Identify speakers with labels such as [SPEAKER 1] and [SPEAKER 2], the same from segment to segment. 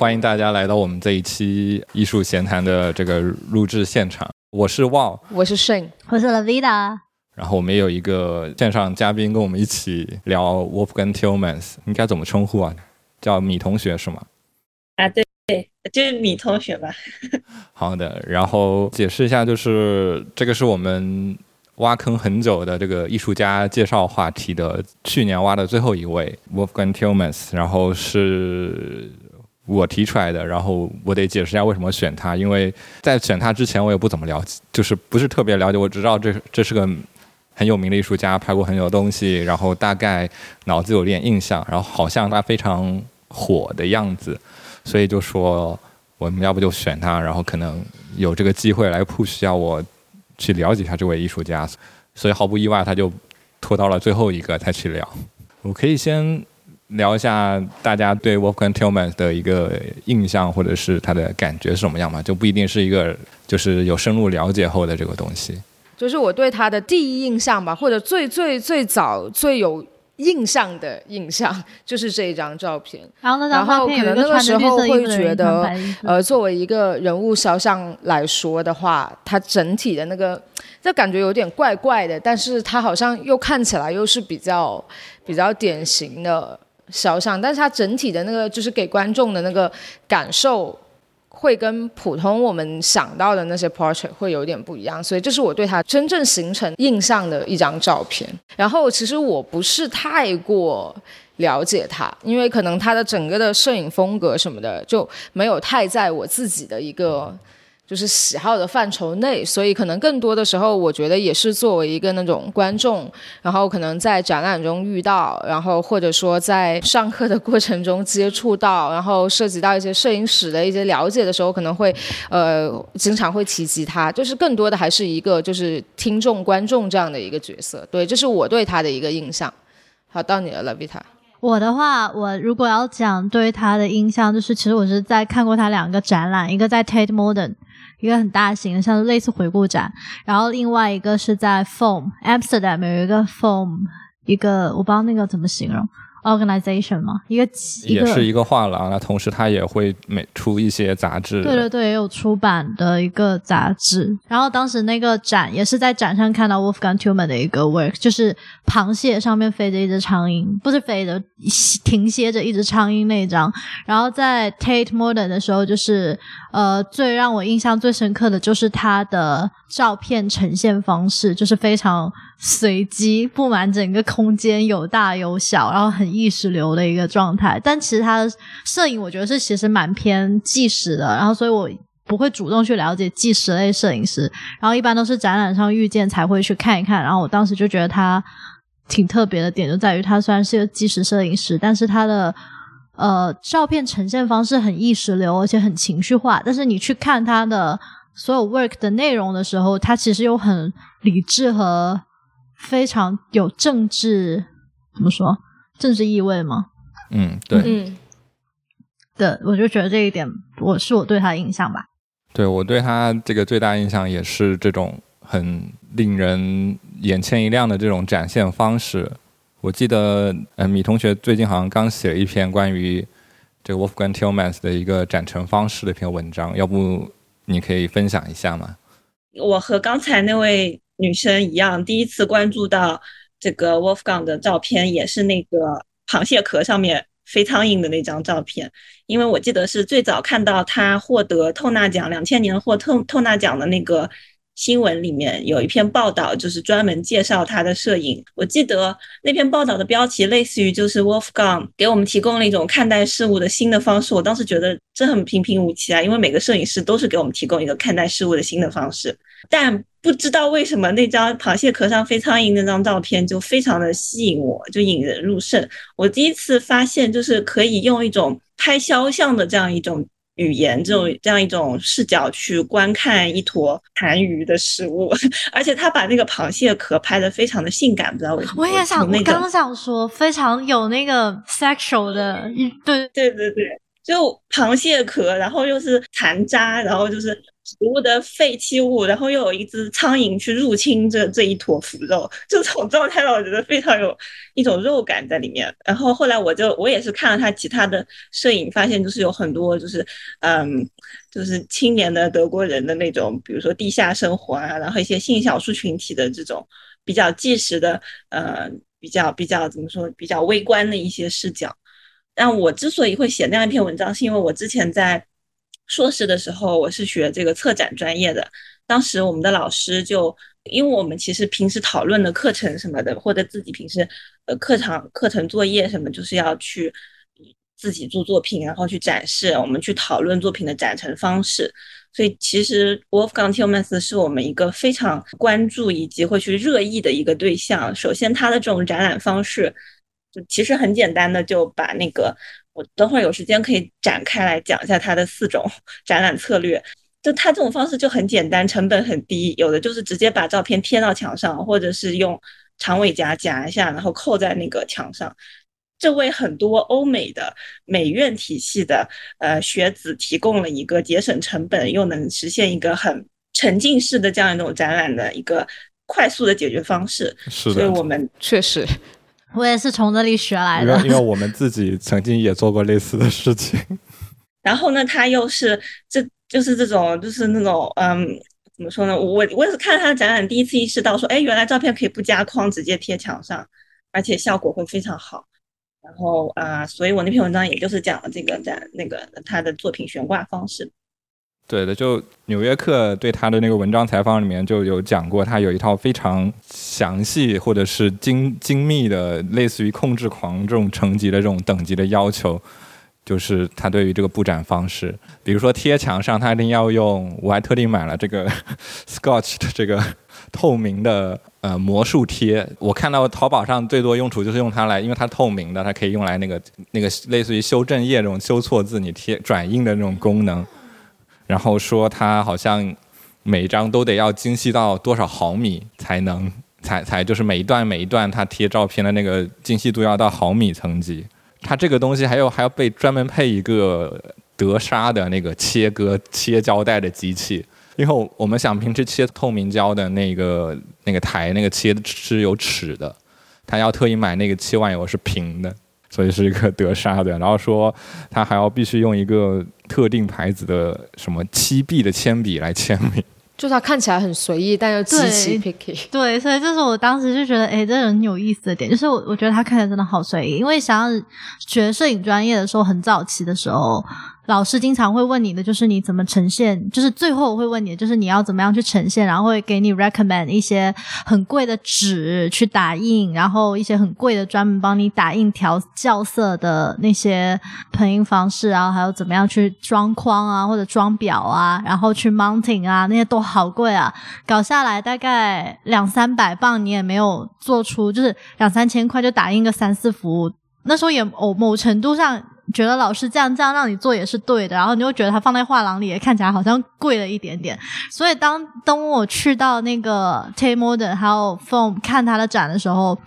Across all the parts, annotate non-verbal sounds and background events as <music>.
[SPEAKER 1] 欢迎大家来到我们这一期艺术闲谈的这个录制现场。我是 Wow，
[SPEAKER 2] 我是 Shane，
[SPEAKER 3] 我是 Lavida。
[SPEAKER 1] 然后我们也有一个线上嘉宾跟我们一起聊 Wolfgang Tillmans，应该怎么称呼啊？叫米同学是吗？
[SPEAKER 4] 啊，对对，就是米同学吧。<laughs>
[SPEAKER 1] 好的，然后解释一下，就是这个是我们挖坑很久的这个艺术家介绍话题的，去年挖的最后一位 Wolfgang Tillmans，然后是我提出来的，然后我得解释一下为什么选他，因为在选他之前我也不怎么了解，就是不是特别了解，我知道这这是个很有名的艺术家，拍过很多东西，然后大概脑子有点印象，然后好像他非常火的样子，所以就说。我们要不就选他，然后可能有这个机会来 push 下我去了解一下这位艺术家，所以毫不意外，他就拖到了最后一个才去聊。我可以先聊一下大家对 Wolfgang Tillmans 的一个印象，或者是他的感觉是什么样嘛？就不一定是一个就是有深入了解后的这个东西。
[SPEAKER 2] 就是我对他的第一印象吧，或者最最最早最有。印象的印象就是这一张照片，
[SPEAKER 3] 然后
[SPEAKER 2] 然后可能那个时候会觉得，呃，作为一个人物肖像来说的话，它整体的那个，这感觉有点怪怪的，但是它好像又看起来又是比较比较典型的肖像，但是它整体的那个就是给观众的那个感受。会跟普通我们想到的那些 portrait 会有点不一样，所以这是我对他真正形成印象的一张照片。然后其实我不是太过了解他，因为可能他的整个的摄影风格什么的就没有太在我自己的一个。就是喜好的范畴内，所以可能更多的时候，我觉得也是作为一个那种观众，然后可能在展览中遇到，然后或者说在上课的过程中接触到，然后涉及到一些摄影史的一些了解的时候，可能会呃经常会提及他，就是更多的还是一个就是听众观众这样的一个角色。对，这是我对他的一个印象。好，到你了，Lavita。
[SPEAKER 3] 我的话，我如果要讲对他的印象，就是其实我是在看过他两个展览，一个在 Tate Modern。一个很大型的，像类似回顾展，然后另外一个是在 Foam Amsterdam 有一个 Foam，一个我不知道那个怎么形容。Organization 嘛，一个
[SPEAKER 1] 也是一个画廊，那同时他也会每出一些杂志。
[SPEAKER 3] 对对对，也有出版的一个杂志。然后当时那个展也是在展上看到 Wolfgang Tillman 的一个 work，就是螃蟹上面飞着一只苍蝇，不是飞着，停歇着一只苍蝇那张。然后在 Tate Modern 的时候，就是呃，最让我印象最深刻的就是他的照片呈现方式，就是非常。随机布满整个空间，有大有小，然后很意识流的一个状态。但其实他的摄影，我觉得是其实蛮偏纪实的。然后，所以我不会主动去了解纪实类摄影师。然后，一般都是展览上遇见才会去看一看。然后，我当时就觉得他挺特别的点，就在于他虽然是个纪实摄影师，但是他的呃照片呈现方式很意识流，而且很情绪化。但是你去看他的所有 work 的内容的时候，他其实又很理智和。非常有政治怎么说政治意味吗？
[SPEAKER 1] 嗯，对，嗯，
[SPEAKER 3] 对，我就觉得这一点，我是我对他的印象吧。
[SPEAKER 1] 对我对他这个最大印象也是这种很令人眼前一亮的这种展现方式。我记得，呃，米同学最近好像刚写了一篇关于这个 Wolfgang Tillmans 的一个展陈方式的一篇文章，要不你可以分享一下吗？
[SPEAKER 4] 我和刚才那位。女生一样，第一次关注到这个 Wolfgang 的照片，也是那个螃蟹壳上面飞苍蝇的那张照片。因为我记得是最早看到他获得透纳奖，两千年获透透纳奖的那个新闻里面有一篇报道，就是专门介绍他的摄影。我记得那篇报道的标题类似于就是 Wolfgang 给我们提供了一种看待事物的新的方式。我当时觉得这很平平无奇啊，因为每个摄影师都是给我们提供一个看待事物的新的方式，但。不知道为什么那张螃蟹壳上飞苍蝇那张照片就非常的吸引我，就引人入胜。我第一次发现，就是可以用一种拍肖像的这样一种语言，这种这样一种视角去观看一坨残余的食物，<laughs> 而且他把那个螃蟹壳拍的非常的性感，不知道为什么。
[SPEAKER 3] 我也想，我刚想说，非常有那个 sexual 的，对
[SPEAKER 4] 对对对，就螃蟹壳，然后又是残渣，然后就是。植物的废弃物，然后又有一只苍蝇去入侵这这一坨腐肉，<laughs> 这种状态让我觉得非常有一种肉感在里面。然后后来我就我也是看了他其他的摄影，发现就是有很多就是嗯，就是青年的德国人的那种，比如说地下生活啊，然后一些性少数群体的这种比较纪实的呃比较比较怎么说比较微观的一些视角。但我之所以会写那样一篇文章，是因为我之前在。硕士的时候，我是学这个策展专业的。当时我们的老师就，因为我们其实平时讨论的课程什么的，或者自己平时呃课堂课程作业什么，就是要去自己做作品，然后去展示，我们去讨论作品的展陈方式。所以其实 Wolfgang t i l m a n s 是我们一个非常关注以及会去热议的一个对象。首先，他的这种展览方式，就其实很简单的就把那个。我等会儿有时间可以展开来讲一下它的四种 <laughs> 展览策略。就它这种方式就很简单，成本很低。有的就是直接把照片贴到墙上，或者是用长尾夹夹一下，然后扣在那个墙上。这为很多欧美的美院体系的呃学子提供了一个节省成本又能实现一个很沉浸式的这样一种展览的一个快速的解决方式。
[SPEAKER 1] 是的，
[SPEAKER 4] 所以我们
[SPEAKER 2] 确实。
[SPEAKER 3] 我也是从这里学来的，
[SPEAKER 1] 因为我们自己曾经也做过类似的事情。<laughs>
[SPEAKER 4] 然后呢，他又是这就是这种就是那种嗯，怎么说呢？我我也是看他的展览，第一次意识到说，哎，原来照片可以不加框，直接贴墙上，而且效果会非常好。然后啊，所以我那篇文章也就是讲了这个展那个他的作品悬挂方式。
[SPEAKER 1] 对的，就《纽约客》对他的那个文章采访里面就有讲过，他有一套非常详细或者是精精密的，类似于控制狂这种层级的这种等级的要求，就是他对于这个布展方式，比如说贴墙上，他一定要用，我还特地买了这个 <laughs> Scotch 的这个 <laughs> 透明的呃魔术贴，我看到淘宝上最多用处就是用它来，因为它透明的，它可以用来那个那个类似于修正液这种修错字你贴转印的那种功能。然后说他好像每一张都得要精细到多少毫米才能才才就是每一段每一段他贴照片的那个精细度要到毫米层级。他这个东西还有还要被专门配一个德砂的那个切割切胶带的机器，因为我们想平时切透明胶的那个那个台那个切是有齿的，他要特意买那个切完以后是平的。所以是一个德沙的，然后说他还要必须用一个特定牌子的什么七 B 的铅笔来签名，
[SPEAKER 2] 就他看起来很随意，但又极其 picky。
[SPEAKER 3] 对，所以这是我当时就觉得，哎，这人有意思的点，就是我我觉得他看起来真的好随意，因为想要学摄影专业的时候，很早期的时候。老师经常会问你的就是你怎么呈现，就是最后我会问你，就是你要怎么样去呈现，然后会给你 recommend 一些很贵的纸去打印，然后一些很贵的专门帮你打印调校色的那些喷印方式啊，还有怎么样去装框啊或者装裱啊，然后去 mounting 啊，那些都好贵啊，搞下来大概两三百磅，你也没有做出，就是两三千块就打印个三四幅，那时候也某某程度上。觉得老师这样这样让你做也是对的，然后你又觉得它放在画廊里也看起来好像贵了一点点。所以当当我去到那个 Tate Modern 还有 Foam 看他的展的时候。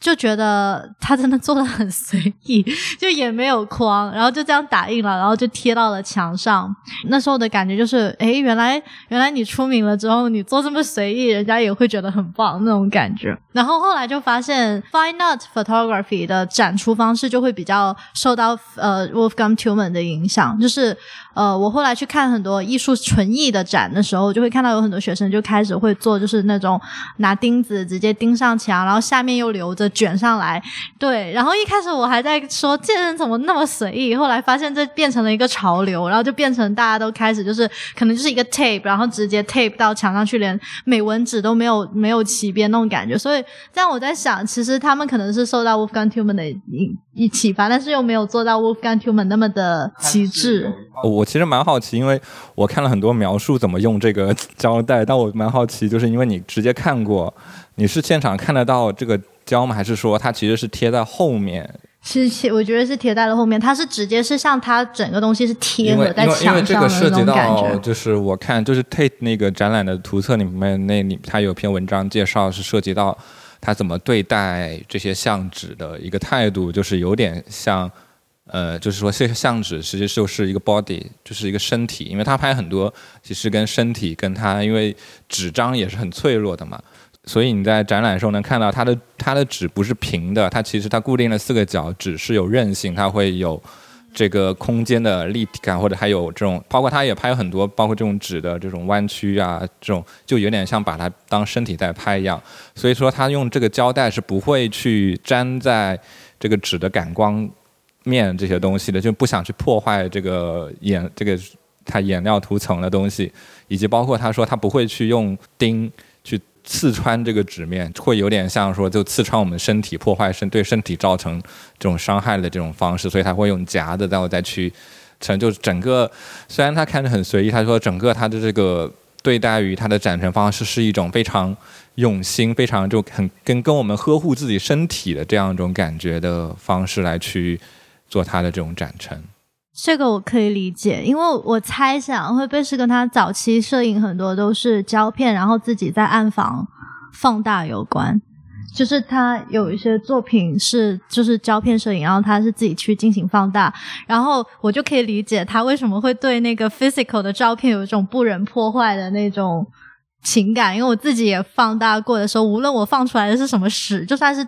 [SPEAKER 3] 就觉得他真的做的很随意，<laughs> 就也没有框，然后就这样打印了，然后就贴到了墙上。那时候的感觉就是，哎，原来原来你出名了之后，你做这么随意，人家也会觉得很棒那种感觉。然后后来就发现，Fine Art Photography 的展出方式就会比较受到呃 Wolfgang Tumann 的影响，就是呃，我后来去看很多艺术纯艺的展的时候，就会看到有很多学生就开始会做，就是那种拿钉子直接钉上墙，然后下面又留着。卷上来，对，然后一开始我还在说这人怎么那么随意，后来发现这变成了一个潮流，然后就变成大家都开始就是可能就是一个 tape，然后直接 tape 到墙上去，连美文纸都没有没有齐边那种感觉。所以这样我在想，其实他们可能是受到 Wolf Gangtuman 的一一启发，但是又没有做到 Wolf Gangtuman 那么的极致。
[SPEAKER 1] 我其实蛮好奇，因为我看了很多描述怎么用这个胶带，但我蛮好奇，就是因为你直接看过，你是现场看得到这个。胶吗？还是说它其实是贴在后面？
[SPEAKER 3] 是贴，我觉得是贴在了后面。它是直接是像它整个东西是贴合在墙
[SPEAKER 1] 上的那种感觉。就是我看，就是 Tate 那个展览的图册里面，那里它有篇文章介绍是涉及到他怎么对待这些相纸的一个态度，就是有点像呃，就是说这个相纸其实际就是一个 body，就是一个身体，因为他拍很多其实跟身体跟他，因为纸张也是很脆弱的嘛，所以你在展览的时候能看到它的它的纸不是平的，它其实它固定了四个角，纸是有韧性，它会有。这个空间的立体感，或者还有这种，包括他也拍很多，包括这种纸的这种弯曲啊，这种就有点像把它当身体在拍一样。所以说他用这个胶带是不会去粘在这个纸的感光面这些东西的，就不想去破坏这个颜这个它颜料涂层的东西，以及包括他说他不会去用钉。刺穿这个纸面会有点像说，就刺穿我们身体，破坏身对身体造成这种伤害的这种方式，所以他会用夹的，然后再去成就整个。虽然他看着很随意，他说整个他的这个对待于他的展陈方式是一种非常用心、非常就很跟跟我们呵护自己身体的这样一种感觉的方式来去做他的这种展陈。
[SPEAKER 3] 这个我可以理解，因为我猜想会不会是跟他早期摄影很多都是胶片，然后自己在暗房放大有关。就是他有一些作品是就是胶片摄影，然后他是自己去进行放大，然后我就可以理解他为什么会对那个 physical 的照片有一种不忍破坏的那种情感。因为我自己也放大过的时候，无论我放出来的是什么屎，就算是。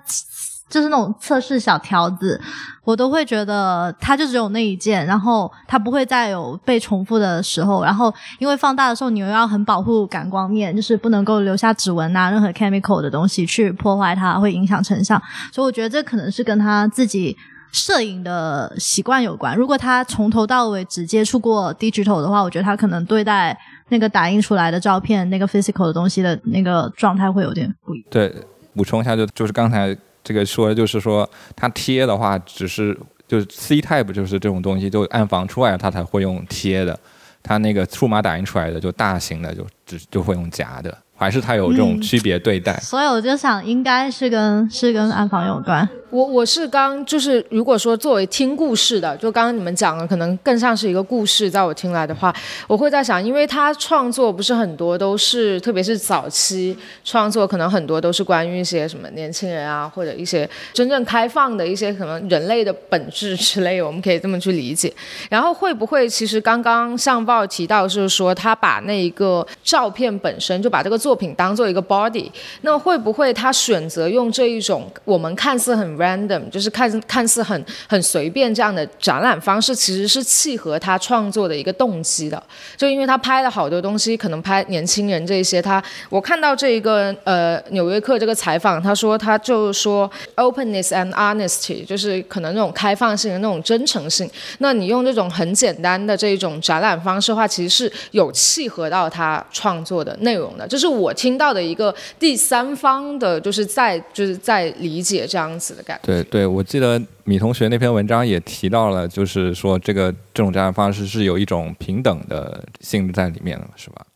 [SPEAKER 3] 就是那种测试小条子，我都会觉得它就只有那一件，然后它不会再有被重复的时候。然后因为放大的时候，你又要很保护感光面，就是不能够留下指纹啊，任何 chemical 的东西去破坏它，会影响成像。所以我觉得这可能是跟他自己摄影的习惯有关。如果他从头到尾只接触过 digital 的话，我觉得他可能对待那个打印出来的照片、那个 physical 的东西的那个状态会有点不一样。
[SPEAKER 1] 对，补充一下，就就是刚才。这个说的就是说，它贴的话，只是就是 C type，就是这种东西，就暗房出来它才会用贴的，它那个数码打印出来的就大型的就只就会用夹的。还是它有这种区别对待，
[SPEAKER 3] 所以我就想应该是跟是跟暗房有关。
[SPEAKER 2] 我我是刚就是如果说作为听故事的，就刚刚你们讲的可能更像是一个故事，在我听来的话，我会在想，因为他创作不是很多都是，特别是早期创作，可能很多都是关于一些什么年轻人啊，或者一些真正开放的一些可能人类的本质之类，我们可以这么去理解。然后会不会其实刚刚相报提到就是说他把那一个照片本身就把这个作品当做一个 body，那会不会他选择用这一种我们看似很 random，就是看看似很很随便这样的展览方式，其实是契合他创作的一个动机的。就因为他拍了好多东西，可能拍年轻人这些，他我看到这一个呃《纽约客》这个采访，他说他就说 openness and honesty，就是可能那种开放性的那种真诚性。那你用这种很简单的这一种展览方式的话，其实是有契合到他创作的内容的，就是我。听到的一个第三方的，就是在就是在理解这样子的感。
[SPEAKER 1] 对对，我记得米同学那篇文章也提到了，就是说这个这种展览方式是有一种平等的性质在里面的，是吧？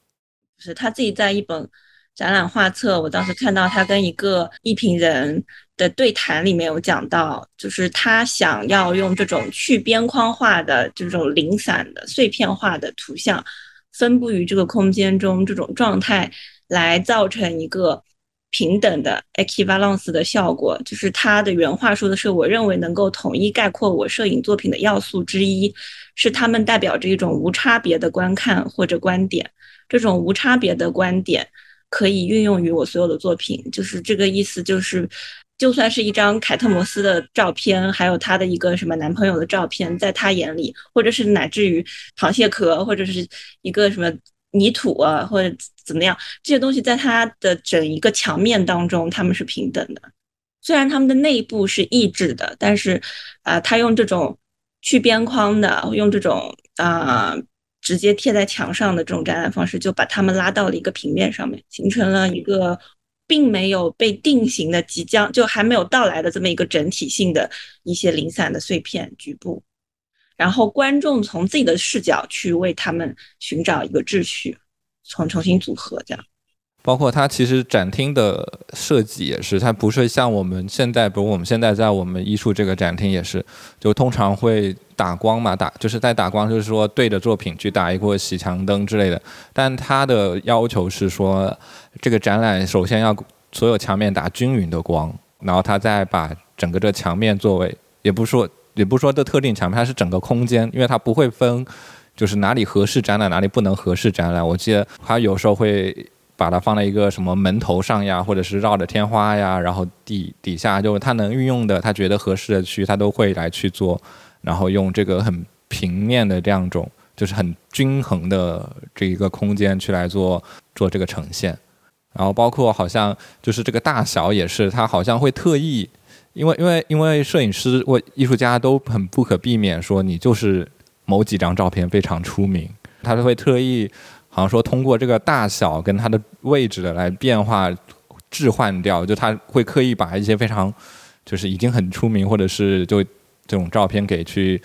[SPEAKER 4] 是他自己在一本展览画册，我当时看到他跟一个艺评人的对谈里面有讲到，就是他想要用这种去边框化的这种零散的碎片化的图像分布于这个空间中这种状态。来造成一个平等的 equivalence 的效果，就是他的原话说的是：“我认为能够统一概括我摄影作品的要素之一，是他们代表着一种无差别的观看或者观点。这种无差别的观点可以运用于我所有的作品。”就是这个意思，就是就算是一张凯特摩斯的照片，还有她的一个什么男朋友的照片，在他眼里，或者是乃至于螃蟹壳，或者是一个什么。泥土啊，或者怎么样，这些东西在它的整一个墙面当中，他们是平等的。虽然他们的内部是抑制的，但是，啊，他用这种去边框的，用这种啊直接贴在墙上的这种展览方式，就把他们拉到了一个平面上面，形成了一个并没有被定型的、即将就还没有到来的这么一个整体性的一些零散的碎片局部。然后观众从自己的视角去为他们寻找一个秩序，重重新组合这样。
[SPEAKER 1] 包括它其实展厅的设计也是，它不是像我们现在，比如我们现在在我们艺术这个展厅也是，就通常会打光嘛，打就是在打光，就是说对着作品去打一个洗墙灯之类的。但它的要求是说，这个展览首先要所有墙面打均匀的光，然后它再把整个这墙面作为，也不是说。也不说的特定墙面，它是整个空间，因为它不会分，就是哪里合适展览，哪里不能合适展览。我记得它有时候会把它放在一个什么门头上呀，或者是绕着天花呀，然后底底下就是它能运用的，它觉得合适的区，它都会来去做，然后用这个很平面的这样种，就是很均衡的这一个空间去来做做这个呈现。然后包括好像就是这个大小也是，它好像会特意。因为因为因为摄影师或艺术家都很不可避免说你就是某几张照片非常出名，他都会特意好像说通过这个大小跟它的位置的来变化置换掉，就他会刻意把一些非常就是已经很出名或者是就这种照片给去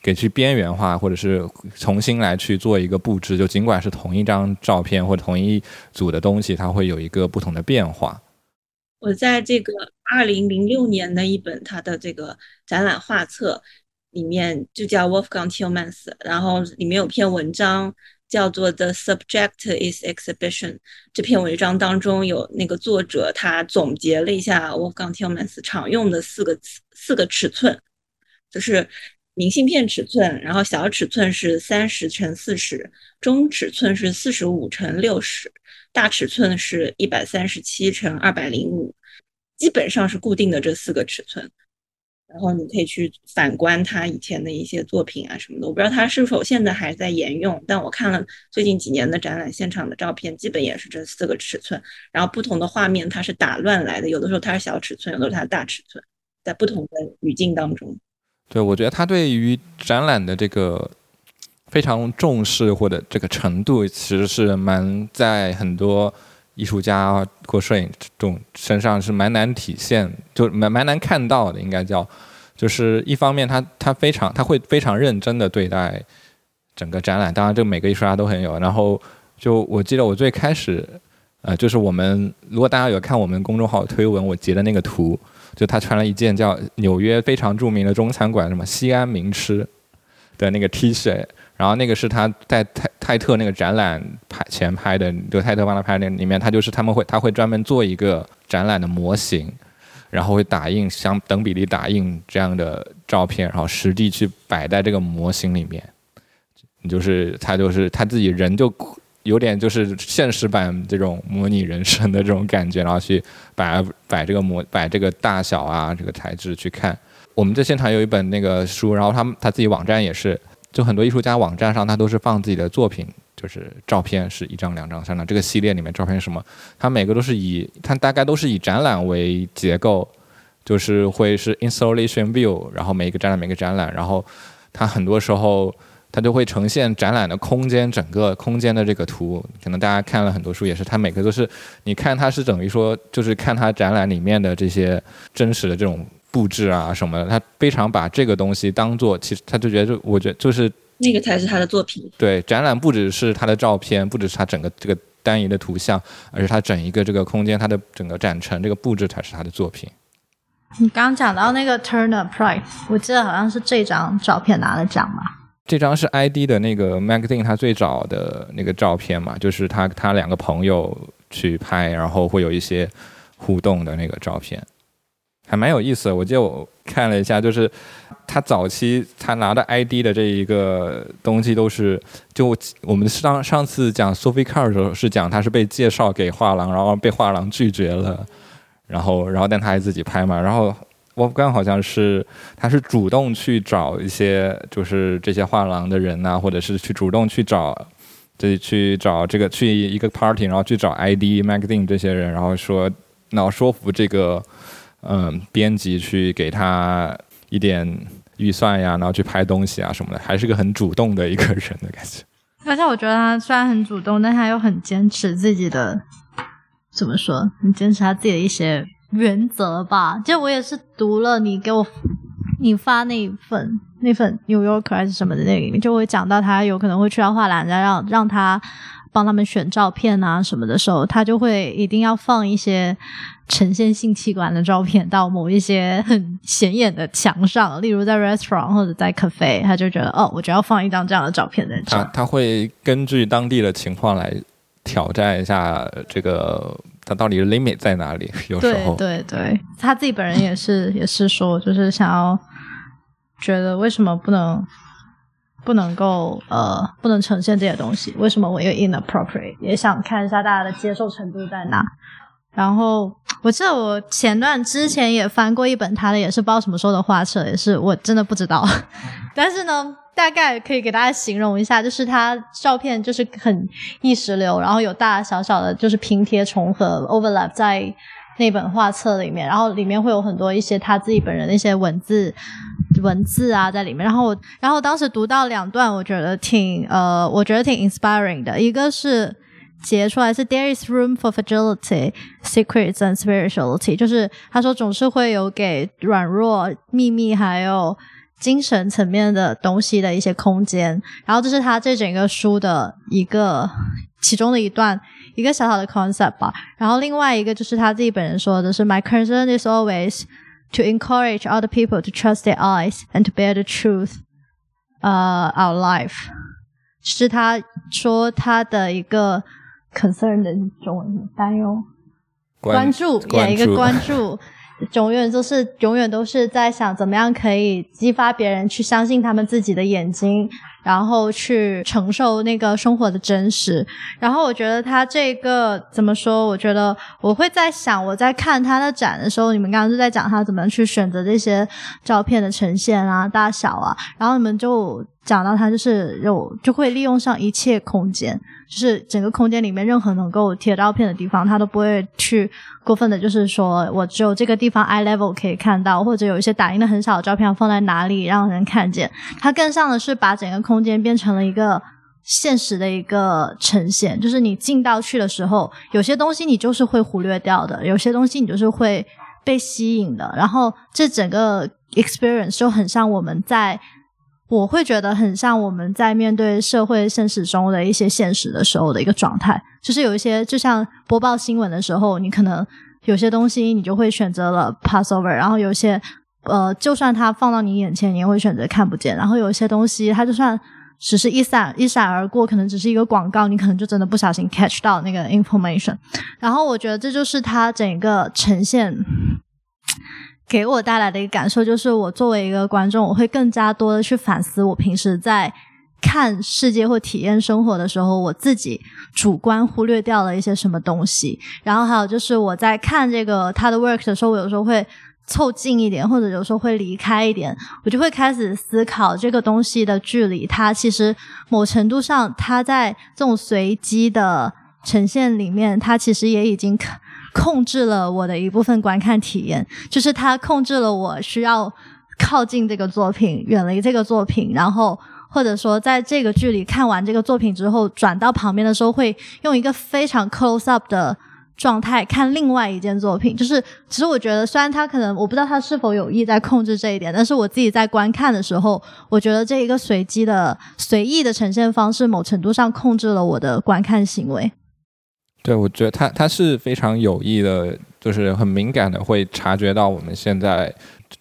[SPEAKER 1] 给去边缘化，或者是重新来去做一个布置，就尽管是同一张照片或同一组的东西，它会有一个不同的变化。
[SPEAKER 4] 我在这个二零零六年的一本他的这个展览画册里面，就叫 Wolfgang Tillmans，然后里面有篇文章叫做 The Subject is Exhibition。这篇文章当中有那个作者他总结了一下 Wolfgang Tillmans 常用的四个四个尺寸，就是明信片尺寸，然后小尺寸是三十乘四十，中尺寸是四十五乘六十。大尺寸是一百三十七乘二百零五，基本上是固定的这四个尺寸。然后你可以去反观他以前的一些作品啊什么的，我不知道他是否现在还在沿用。但我看了最近几年的展览现场的照片，基本也是这四个尺寸。然后不同的画面它是打乱来的，有的时候它是小尺寸，有的时候它是大尺寸，在不同的语境当中。
[SPEAKER 1] 对，我觉得他对于展览的这个。非常重视或者这个程度，其实是蛮在很多艺术家或摄影这种身上是蛮难体现，就蛮蛮难看到的。应该叫，就是一方面他他非常他会非常认真的对待整个展览，当然这每个艺术家都很有。然后就我记得我最开始，呃，就是我们如果大家有看我们公众号推文，我截的那个图，就他穿了一件叫纽约非常著名的中餐馆什么西安名吃的那个 T 恤。然后那个是他在泰泰特那个展览拍前拍的，就泰特帮他拍那里面，他就是他们会他会专门做一个展览的模型，然后会打印相等比例打印这样的照片，然后实地去摆在这个模型里面。就是他就是他自己人就有点就是现实版这种模拟人生的这种感觉，然后去摆摆 <laughs> 这个模摆这个大小啊这个材质去看。我们在现场有一本那个书，然后他们他自己网站也是。就很多艺术家网站上，他都是放自己的作品，就是照片是一张、两张、三张。这个系列里面照片什么，他每个都是以，他大概都是以展览为结构，就是会是 installation view，然后每一个展览、每个展览，然后他很多时候他就会呈现展览的空间，整个空间的这个图。可能大家看了很多书，也是他每个都是，你看他是等于说，就是看他展览里面的这些真实的这种。布置啊什么的，他非常把这个东西当做，其实他就觉得，就我觉得就是
[SPEAKER 4] 那个才是他的作品。
[SPEAKER 1] 对，展览不只是他的照片，不只是他整个这个单一的图像，而是他整一个这个空间，他的整个展陈这个布置才是他的作品。
[SPEAKER 3] 你刚讲到那个 Turner Price，我记得好像是这张照片拿了奖嘛？
[SPEAKER 1] 这张是 ID 的那个 magazine 他最早的那个照片嘛，就是他他两个朋友去拍，然后会有一些互动的那个照片。还蛮有意思的，我记得我看了一下，就是他早期他拿的 ID 的这一个东西都是，就我们上上次讲 Sophie Car 的时候是讲他是被介绍给画廊，然后被画廊拒绝了，然后然后但他还自己拍嘛，然后 Wolfgang 好像是他是主动去找一些就是这些画廊的人呐，或者是去主动去找，就去找这个去一个 party，然后去找 ID Magazine 这些人，然后说然后说服这个。嗯，编辑去给他一点预算呀，然后去拍东西啊什么的，还是个很主动的一个人的感觉。
[SPEAKER 3] 而且我觉得他虽然很主动，但他又很坚持自己的，怎么说？很坚持他自己的一些原则吧。就我也是读了你给我你发那一份那份《New York》还是什么的那个，就会讲到他有可能会去到画廊，然后让让他帮他们选照片啊什么的时候，他就会一定要放一些。呈现性器官的照片到某一些很显眼的墙上，例如在 restaurant 或者在 cafe，他就觉得哦，我就要放一张这样的照片在这。
[SPEAKER 1] 他他会根据当地的情况来挑战一下这个，他到底 limit 在哪里？<laughs> 有时候
[SPEAKER 3] 对对，他自己本人也是也是说，就是想要觉得为什么不能不能够呃不能呈现这些东西？为什么我又 inappropriate？也想看一下大家的接受程度在哪。然后我记得我前段之前也翻过一本他的，也是不知道什么时候的画册，也是我真的不知道。<laughs> 但是呢，大概可以给大家形容一下，就是他照片就是很意识流，然后有大大小小的就是拼贴重合 overlap 在那本画册里面，然后里面会有很多一些他自己本人的一些文字文字啊在里面。然后然后当时读到两段，我觉得挺呃，我觉得挺 inspiring 的，一个是。截出来是 There is room for fragility, secrets and spirituality，就是他说总是会有给软弱、秘密还有精神层面的东西的一些空间。然后这是他这整个书的一个其中的一段一个小小的 concept 吧。然后另外一个就是他自己本人说的是 My concern is always to encourage other people to trust their eyes and to bear the truth, uh, our life。是他说他的一个。concern 的中文担忧、关注，演一个关注，永远都是永远都是在想怎么样可以激发别人去相信他们自己的眼睛。然后去承受那个生活的真实。然后我觉得他这个怎么说？我觉得我会在想，我在看他的展的时候，你们刚刚就在讲他怎么去选择这些照片的呈现啊、大小啊。然后你们就讲到他就是有就会利用上一切空间，就是整个空间里面任何能够贴照片的地方，他都不会去过分的，就是说我只有这个地方 eye level 可以看到，或者有一些打印的很小的照片放在哪里让人看见。他更像的是把整个。空间变成了一个现实的一个呈现，就是你进到去的时候，有些东西你就是会忽略掉的，有些东西你就是会被吸引的。然后这整个 experience 就很像我们在，我会觉得很像我们在面对社会现实中的一些现实的时候的一个状态，就是有一些就像播报新闻的时候，你可能有些东西你就会选择了 pass over，然后有些。呃，就算它放到你眼前，你也会选择看不见。然后有些东西，它就算只是一闪一闪而过，可能只是一个广告，你可能就真的不小心 catch 到那个 information。然后我觉得这就是它整个呈现给我带来的一个感受，就是我作为一个观众，我会更加多的去反思我平时在看世界或体验生活的时候，我自己主观忽略掉了一些什么东西。然后还有就是我在看这个他的 work 的时候，我有时候会。凑近一点，或者有时候会离开一点，我就会开始思考这个东西的距离。它其实某程度上，它在这种随机的呈现里面，它其实也已经控制了我的一部分观看体验。就是它控制了我需要靠近这个作品，远离这个作品，然后或者说在这个距离看完这个作品之后，转到旁边的时候，会用一个非常 close up 的。状态看另外一件作品，就是其实我觉得，虽然他可能我不知道他是否有意在控制这一点，但是我自己在观看的时候，我觉得这一个随机的、随意的呈现方式，某程度上控制了我的观看行为。
[SPEAKER 1] 对，我觉得他他是非常有意的，就是很敏感的，会察觉到我们现在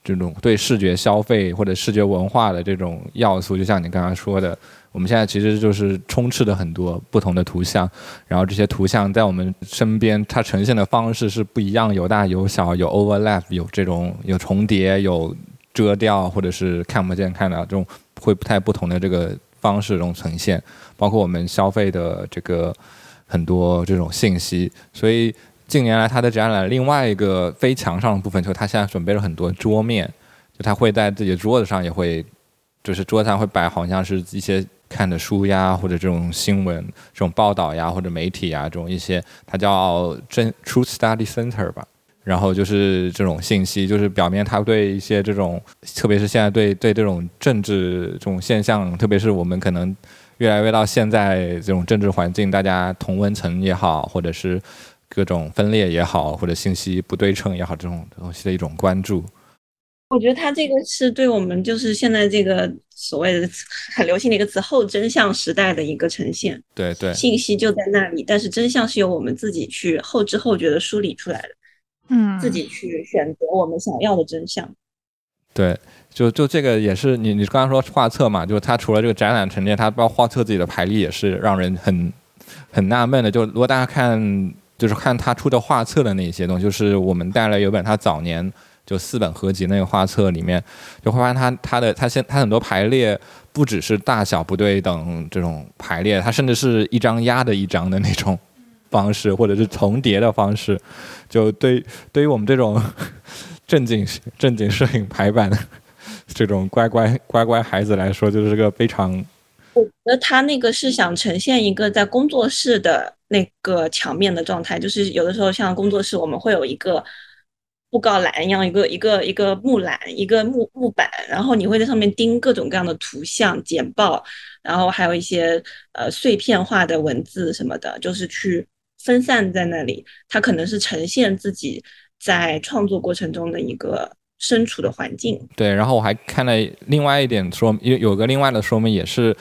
[SPEAKER 1] 这种对视觉消费或者视觉文化的这种要素，就像你刚刚说的。我们现在其实就是充斥着很多不同的图像，然后这些图像在我们身边，它呈现的方式是不一样，有大有小，有 overlap，有这种有重叠，有遮掉，或者是看不见看到这种会不太不同的这个方式中呈现，包括我们消费的这个很多这种信息。所以近年来它的展览另外一个非墙上的部分，就是它现在准备了很多桌面，就它会在自己的桌子上也会，就是桌子上会摆好像是一些。看的书呀，或者这种新闻、这种报道呀，或者媒体呀，这种一些，它叫真 Truth Study Center 吧。然后就是这种信息，就是表面它对一些这种，特别是现在对对这种政治这种现象，特别是我们可能越来越到现在这种政治环境，大家同温层也好，或者是各种分裂也好，或者信息不对称也好，这种东西的一种关注。
[SPEAKER 4] 我觉得他这个是对我们就是现在这个所谓的很流行的一个词“后真相时代”的一个呈现。
[SPEAKER 1] 对对，
[SPEAKER 4] 信息就在那里，但是真相是由我们自己去后知后觉的梳理出来的。
[SPEAKER 3] 嗯，
[SPEAKER 4] 自己去选择我们想要的真相。
[SPEAKER 1] 对，就就这个也是你你刚刚说画册嘛，就是它除了这个展览陈列，它包括画册自己的排列也是让人很很纳闷的。就如果大家看，就是看他出的画册的那些东西，就是我们带了有本他早年。就四本合集那个画册里面，就会发现他他的他现他很多排列不只是大小不对等这种排列，他甚至是一张压的一张的那种方式，或者是重叠的方式。就对对于我们这种 <laughs> 正经正经摄影排版的这种乖乖乖乖孩子来说，就是个非常。
[SPEAKER 4] 我觉得他那个是想呈现一个在工作室的那个墙面的状态，就是有的时候像工作室，我们会有一个布告栏一样，一个一个一个木栏，一个木木板，然后你会在上面钉各种各样的图像、简报，然后还有一些呃碎片化的文字什么的，就是去分散在那里。它可能是呈现自己在创作过程中的一个身处的环境。
[SPEAKER 1] 对，然后我还看了另外一点说，有有个另外的说明也是。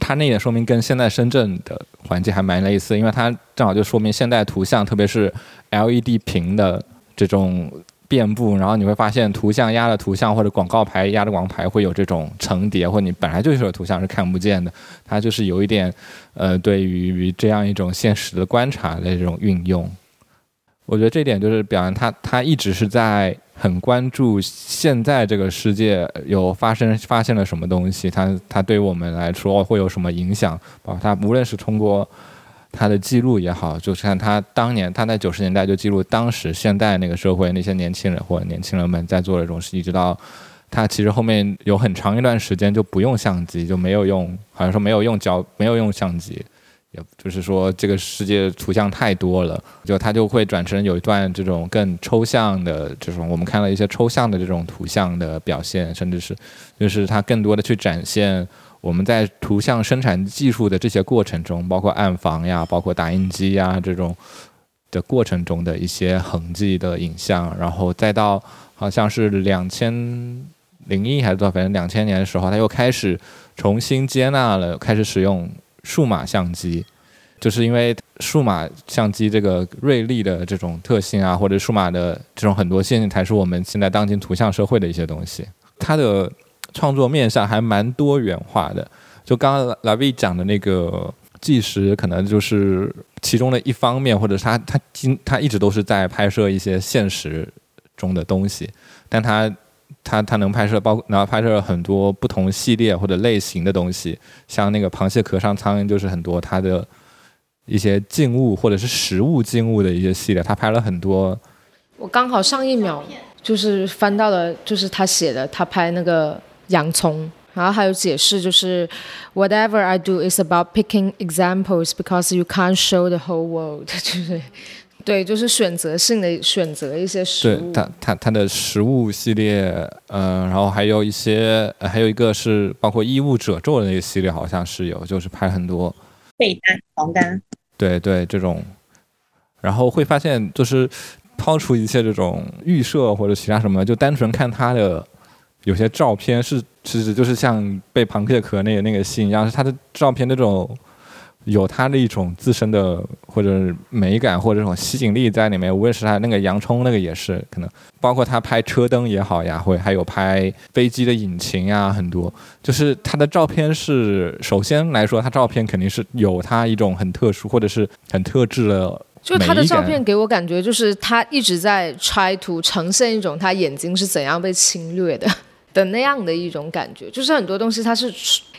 [SPEAKER 1] 它那点说明跟现在深圳的环境还蛮类似，因为它正好就说明现代图像，特别是 LED 屏的这种遍布，然后你会发现图像压的图像或者广告牌压的广告牌会有这种重叠，或你本来就是有图像是看不见的，它就是有一点呃对于这样一种现实的观察的这种运用。我觉得这点就是表扬他他一直是在。很关注现在这个世界有发生发现了什么东西，它它对我们来说会有什么影响？包括他无论是通过他的记录也好，就是看他当年他在九十年代就记录当时现代那个社会那些年轻人或者年轻人们在做这种事，一直到他其实后面有很长一段时间就不用相机，就没有用，好像说没有用胶，没有用相机。也就是说，这个世界图像太多了，就它就会转成有一段这种更抽象的这种，我们看了一些抽象的这种图像的表现，甚至是，就是它更多的去展现我们在图像生产技术的这些过程中，包括暗房呀，包括打印机呀这种的过程中的一些痕迹的影像，然后再到好像是两千零一还是多少，反正两千年的时候，他又开始重新接纳了，开始使用。数码相机，就是因为数码相机这个锐利的这种特性啊，或者数码的这种很多性，才是我们现在当今图像社会的一些东西。它的创作面上还蛮多元化的。就刚刚拉维讲的那个纪实，可能就是其中的一方面，或者他他今他一直都是在拍摄一些现实中的东西，但他。他他能拍摄包，然后拍摄很多不同系列或者类型的东西，像那个螃蟹壳上苍蝇就是很多他的一些静物或者是实物静物的一些系列，他拍了很多。
[SPEAKER 2] 我刚好上一秒就是翻到了，就是他写的，他拍那个洋葱，然后还有解释，就是 Whatever I do is about picking examples because you can't show the whole world，<laughs> 就是。对，就是选择性的选择一些食物。
[SPEAKER 1] 对，它它它的食物系列，嗯，然后还有一些，还有一个是包括衣物褶皱的那个系列，好像是有，就是拍很多
[SPEAKER 4] 被单、床单。
[SPEAKER 1] 对对，这种，然后会发现，就是抛除一切这种预设或者其他什么，就单纯看他的有些照片，是其实就是像被螃蟹壳那个那个吸引一样，是他的照片那种。有它的一种自身的或者美感或者这种吸引力在里面，无论是他那个洋葱那个也是可能，包括他拍车灯也好呀，会还有拍飞机的引擎呀，很多就是他的照片是首先来说，他照片肯定是有他一种很特殊或者是很特质的，
[SPEAKER 2] 就他的照片给我感觉就是他一直在 try to 呈现一种他眼睛是怎样被侵略的。的那样的一种感觉，就是很多东西它是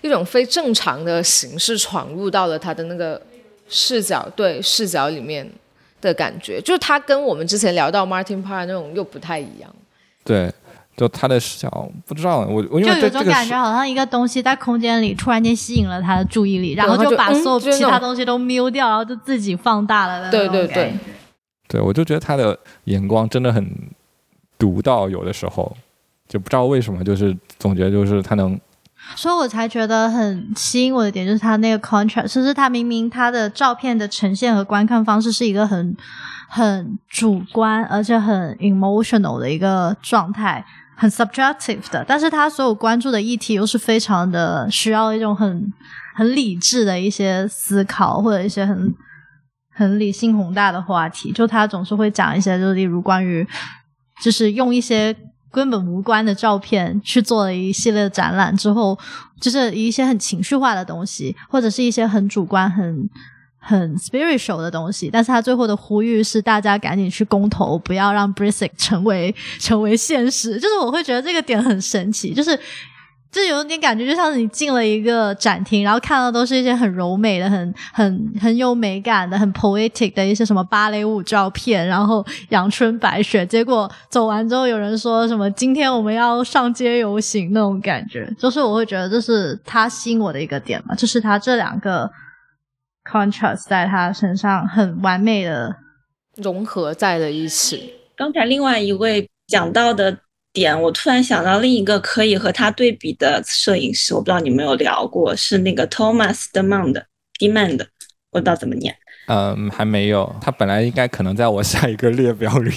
[SPEAKER 2] 一种非正常的形式闯入到了他的那个视角，对视角里面的感觉，就是他跟我们之前聊到 Martin Parr 那种又不太一样。
[SPEAKER 1] 对，就他的视角，不知道我我因为
[SPEAKER 3] 有种感觉，好像一个东西在空间里突然间吸引了他的注意力，然后就把所有其他东西都瞄掉，然后就自己放大了。
[SPEAKER 2] 对对对，
[SPEAKER 1] 对我就觉得他的眼光真的很独到，有的时候。就不知道为什么，就是总觉得就是他能，
[SPEAKER 3] 所以我才觉得很吸引我的点就是他那个 contrast，就是他明明他的照片的呈现和观看方式是一个很很主观而且很 emotional 的一个状态，很 subjective 的，但是他所有关注的议题又是非常的需要一种很很理智的一些思考或者一些很很理性宏大的话题，就他总是会讲一些，就例如关于就是用一些。根本无关的照片去做了一系列的展览之后，就是一些很情绪化的东西，或者是一些很主观、很很 spiritual 的东西，但是他最后的呼吁是大家赶紧去公投，不要让 b r i s i c 成为成为现实。就是我会觉得这个点很神奇，就是就有点感觉，就像是你进了一个展厅，然后看到都是一些很柔美的、很很很有美感的、很 poetic 的一些什么芭蕾舞照片，然后阳春白雪。结果走完之后，有人说什么今天我们要上街游行那种感觉，就是我会觉得这是他吸引我的一个点嘛，就是他这两个。contrast 在他身上很完美的
[SPEAKER 2] 融合在了一起。
[SPEAKER 4] 刚才另外一位讲到的点，我突然想到另一个可以和他对比的摄影师，我不知道你们有聊过，是那个 Thomas Demand，Demand，我不知道怎么念。
[SPEAKER 1] 嗯，还没有。他本来应该可能在我下一个列表里。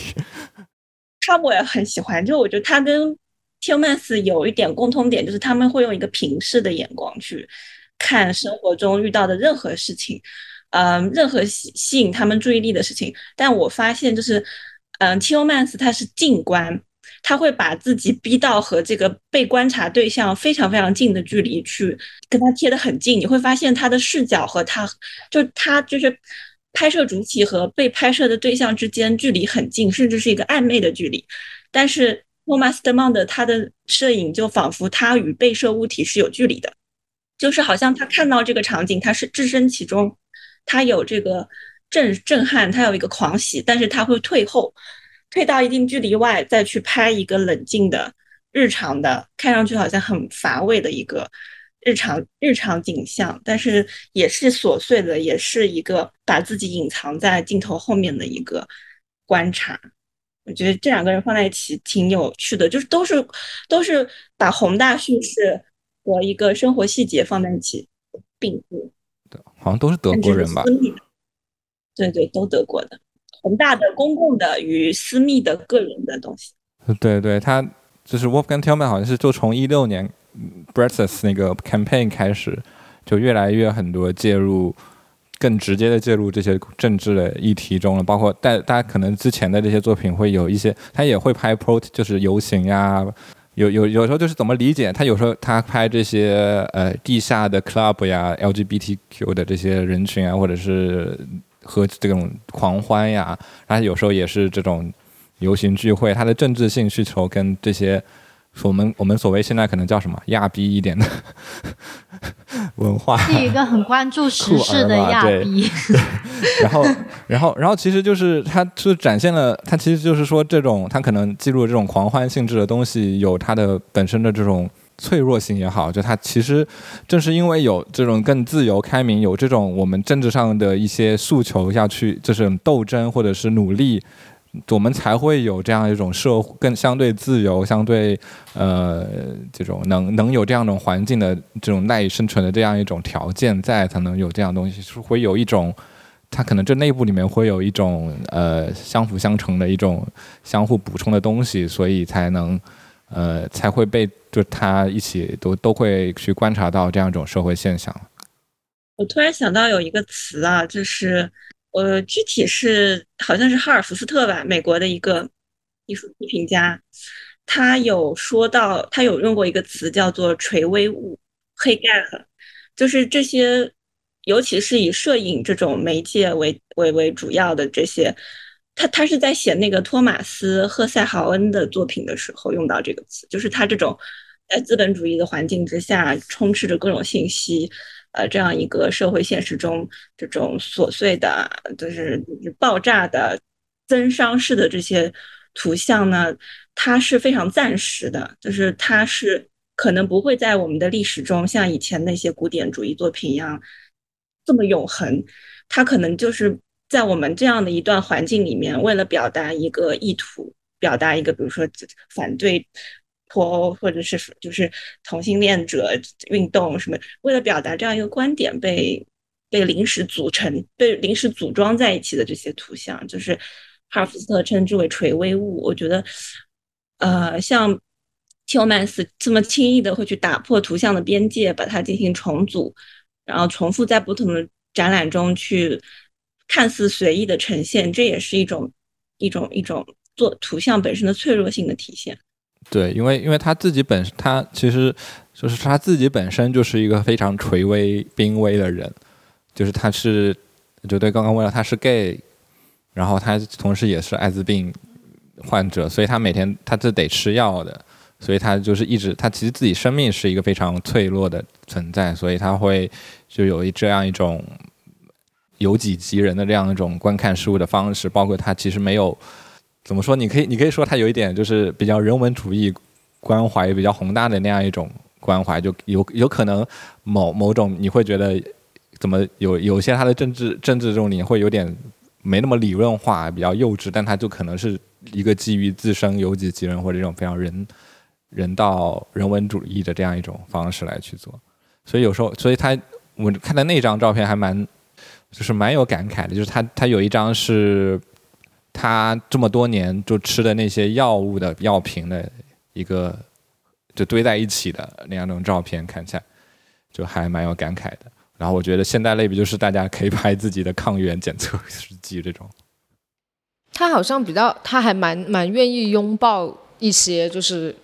[SPEAKER 1] <laughs>
[SPEAKER 4] 他我也很喜欢，就我觉得他跟 Thomas 有一点共通点，就是他们会用一个平视的眼光去。看生活中遇到的任何事情，嗯，任何吸吸引他们注意力的事情。但我发现，就是，嗯，Tillmans 他是静观，他会把自己逼到和这个被观察对象非常非常近的距离去跟他贴得很近。你会发现他的视角和他，就他就是拍摄主体和被拍摄的对象之间距离很近，甚至是一个暧昧的距离。但是 Thomas Demand 他的摄影就仿佛他与被摄物体是有距离的。就是好像他看到这个场景，他是置身其中，他有这个震震撼，他有一个狂喜，但是他会退后，退到一定距离外，再去拍一个冷静的日常的，看上去好像很乏味的一个日常日常景象，但是也是琐碎的，也是一个把自己隐藏在镜头后面的一个观察。我觉得这两个人放在一起挺有趣的，就是都是都是把宏大叙事。和一个生活细节放在一起并布，
[SPEAKER 1] 对，好像都是德国人吧？
[SPEAKER 4] 对对，都德国的，宏大的公共的与私密的个人的东西。
[SPEAKER 1] 对对，他就是 Wolfgang Tillman，好像是就从一六年 Brexit 那个 campaign 开始，就越来越很多介入，更直接的介入这些政治的议题中了。包括大大家可能之前的这些作品会有一些，他也会拍 pro，就是游行呀。有有有时候就是怎么理解他？有时候他拍这些呃地下的 club 呀，LGBTQ 的这些人群啊，或者是和这种狂欢呀，然后有时候也是这种游行聚会，他的政治性需求跟这些。我们我们所谓现在可能叫什么亚逼一点的 <laughs> 文化，
[SPEAKER 3] 是一个很关注时事的亚逼。<laughs>
[SPEAKER 1] 然后，然后，然后，其实就是它是展现了，它其实就是说，这种它可能记录这种狂欢性质的东西，有它的本身的这种脆弱性也好，就它其实正是因为有这种更自由开明，有这种我们政治上的一些诉求要去就是斗争或者是努力。我们才会有这样一种社更相对自由、相对呃这种能能有这样一种环境的这种赖以生存的这样一种条件在，才能有这样东西，是会有一种，它可能这内部里面会有一种呃相辅相成的一种相互补充的东西，所以才能呃才会被就他一起都都会去观察到这样一种社会现象。
[SPEAKER 4] 我突然想到有一个词啊，就是。呃，具体是好像是哈尔福斯特吧，美国的一个艺术批评家，他有说到，他有用过一个词叫做“垂危物”，黑盖尔，就是这些，尤其是以摄影这种媒介为为为主要的这些，他他是在写那个托马斯·赫塞豪恩的作品的时候用到这个词，就是他这种在资本主义的环境之下，充斥着各种信息。呃，这样一个社会现实中，这种琐碎的，就是爆炸的、增伤式的这些图像呢，它是非常暂时的，就是它是可能不会在我们的历史中像以前那些古典主义作品一样这么永恒。它可能就是在我们这样的一段环境里面，为了表达一个意图，表达一个，比如说反对。脱欧，或者是就是同性恋者运动什么，为了表达这样一个观点，被被临时组成、被临时组装在一起的这些图像，就是哈尔福斯特称之为垂危物。我觉得，呃，像 Tillman 这么轻易的会去打破图像的边界，把它进行重组，然后重复在不同的展览中去看似随意的呈现，这也是一种一种一种做图像本身的脆弱性的体现。
[SPEAKER 1] 对，因为因为他自己本他其实就是他自己本身就是一个非常垂危濒危的人，就是他是就对刚刚问了他是 gay，然后他同时也是艾滋病患者，所以他每天他是得吃药的，所以他就是一直他其实自己生命是一个非常脆弱的存在，所以他会就有一这样一种由己及人的这样一种观看事物的方式，包括他其实没有怎么说，你可以你可以说他有一点就是比较人文主义关怀比较宏大的那样一种关怀，就有有可能某某种你会觉得。怎么有有些他的政治政治这种理念会有点没那么理论化，比较幼稚，但他就可能是一个基于自身由己及人或者这种非常人人道人文主义的这样一种方式来去做。所以有时候，所以他我看的那张照片还蛮就是蛮有感慨的，就是他他有一张是他这么多年就吃的那些药物的药瓶的一个就堆在一起的那样那种照片，看起来就还蛮有感慨的。然后我觉得现代类比就是大家可以拍自己的抗原检测试剂这种。
[SPEAKER 2] 他好像比较，他还蛮蛮愿意拥抱一些，就是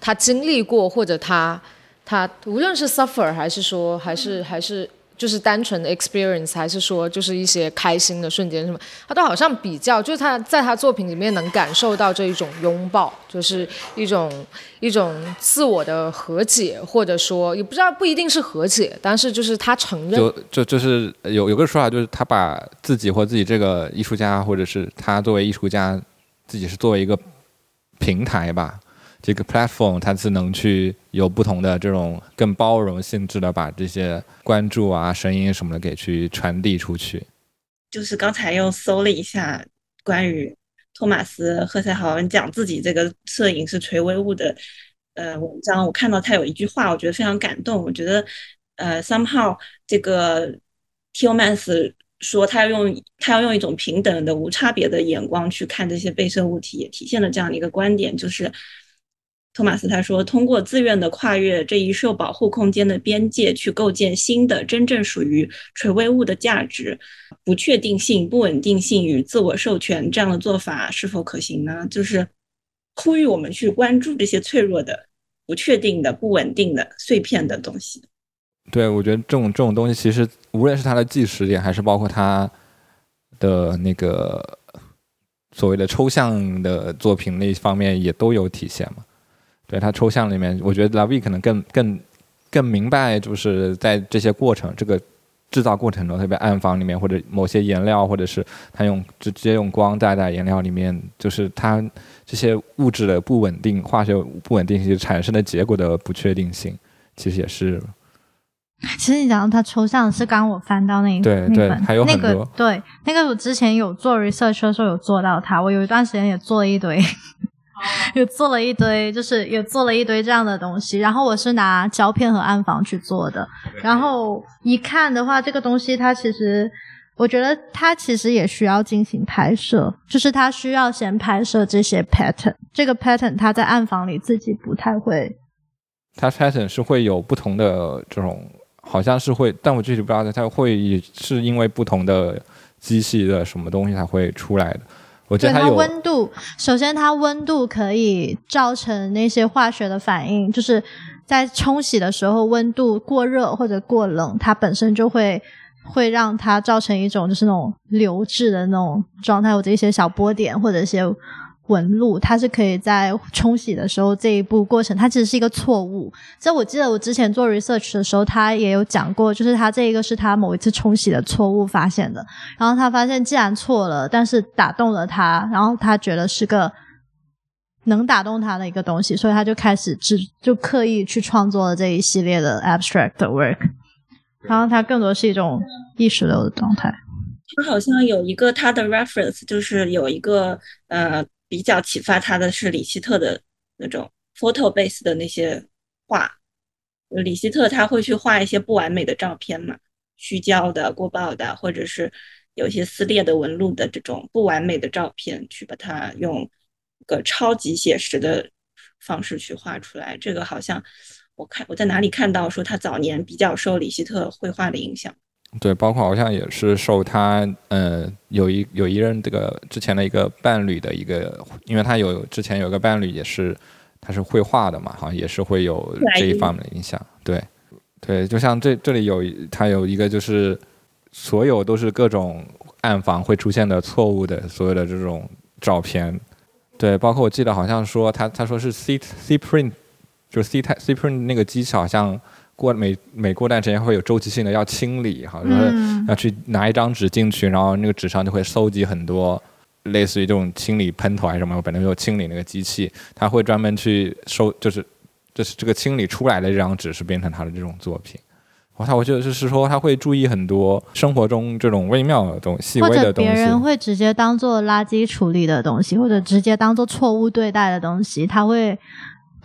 [SPEAKER 2] 他经历过或者他他无论是 suffer 还是说还是还是。就是单纯的 experience，还是说就是一些开心的瞬间什么，他都好像比较，就是他在他作品里面能感受到这一种拥抱，就是一种一种自我的和解，或者说也不知道不一定是和解，但是就是他承认。
[SPEAKER 1] 就就就是有有个说法，就是他把自己或自己这个艺术家，或者是他作为艺术家，自己是作为一个平台吧。这个 platform 它是能去有不同的这种更包容性质的，把这些关注啊、声音什么的给去传递出去。
[SPEAKER 4] 就是刚才又搜了一下关于托马斯·赫塞豪恩讲自己这个摄影是垂危物的呃文章，我看到他有一句话，我觉得非常感动。我觉得呃，somehow 这个 t i l m a n s 说他要用他要用一种平等的、无差别的眼光去看这些被摄物体，也体现了这样的一个观点，就是。托马斯他说：“通过自愿的跨越这一受保护空间的边界，去构建新的真正属于垂危物的价值。不确定性、不稳定性与自我授权这样的做法是否可行呢？就是呼吁我们去关注这些脆弱的、不确定的、不稳定的碎片的东西。”
[SPEAKER 1] 对，我觉得这种这种东西，其实无论是他的纪实点，还是包括他的那个所谓的抽象的作品那方面，也都有体现嘛。对他抽象里面，我觉得 Lavi 可能更更更明白，就是在这些过程，这个制造过程中，特别暗房里面或者某些颜料，或者是他用直接用光带在颜料里面，就是它这些物质的不稳定、化学不稳定性产生的结果的不确定性，其实也是。
[SPEAKER 3] 其实你讲到它抽象，是刚我翻到那一
[SPEAKER 1] 对对，还有很
[SPEAKER 3] 多对那个我之前有做 research 的时候有做到它，我有一段时间也做了一堆。也做了一堆，就是有做了一堆这样的东西。然后我是拿胶片和暗房去做的。然后一看的话，这个东西它其实，我觉得它其实也需要进行拍摄，就是它需要先拍摄这些 pattern。这个 pattern 它在暗房里自己不太会。
[SPEAKER 1] 它 pattern 是会有不同的这种，好像是会，但我具体不知道它会是因为不同的机器的什么东西才会出来的。我觉得
[SPEAKER 3] 它温度，首先它温度可以造成那些化学的反应，就是在冲洗的时候温度过热或者过冷，它本身就会会让它造成一种就是那种流质的那种状态，或者一些小波点或者一些。纹路，它是可以在冲洗的时候这一步过程，它其实是一个错误。这我记得我之前做 research 的时候，他也有讲过，就是他这一个是他某一次冲洗的错误发现的。然后他发现既然错了，但是打动了他，然后他觉得是个能打动他的一个东西，所以他就开始只就刻意去创作了这一系列的 abstract work。然后他更多是一种意识流的状态。
[SPEAKER 4] 他好像有一个他的 reference，就是有一个呃。比较启发他的是李希特的那种 photo base 的那些画。李希特他会去画一些不完美的照片嘛，虚焦的、过曝的，或者是有一些撕裂的纹路的这种不完美的照片，去把它用一个超级写实的方式去画出来。这个好像我看我在哪里看到说他早年比较受李希特绘画的影响。
[SPEAKER 1] 对，包括好像也是受他，呃，有一有一任这个之前的一个伴侣的一个，因为他有之前有个伴侣也是，他是绘画的嘛，好像也是会有这一方面的影响。对，对，就像这这里有他有一个就是所有都是各种暗房会出现的错误的所有的这种照片。对，包括我记得好像说他他说是 C C print，就是 C 太 C print 那个机器好像过每每过段时间会有周期性的要清理，好像要去拿一张纸进去，然后那个纸上就会收集很多类似于这种清理喷头还是什么，本来就清理那个机器，他会专门去收，就是就是这个清理出来的这张纸是变成他的这种作品。他我觉得就是说他会注意很多生活中这种微妙的东西，
[SPEAKER 3] 或
[SPEAKER 1] 者
[SPEAKER 3] 别人会直接当做垃圾处理的东西，或者直接当做错误对待的东西，他会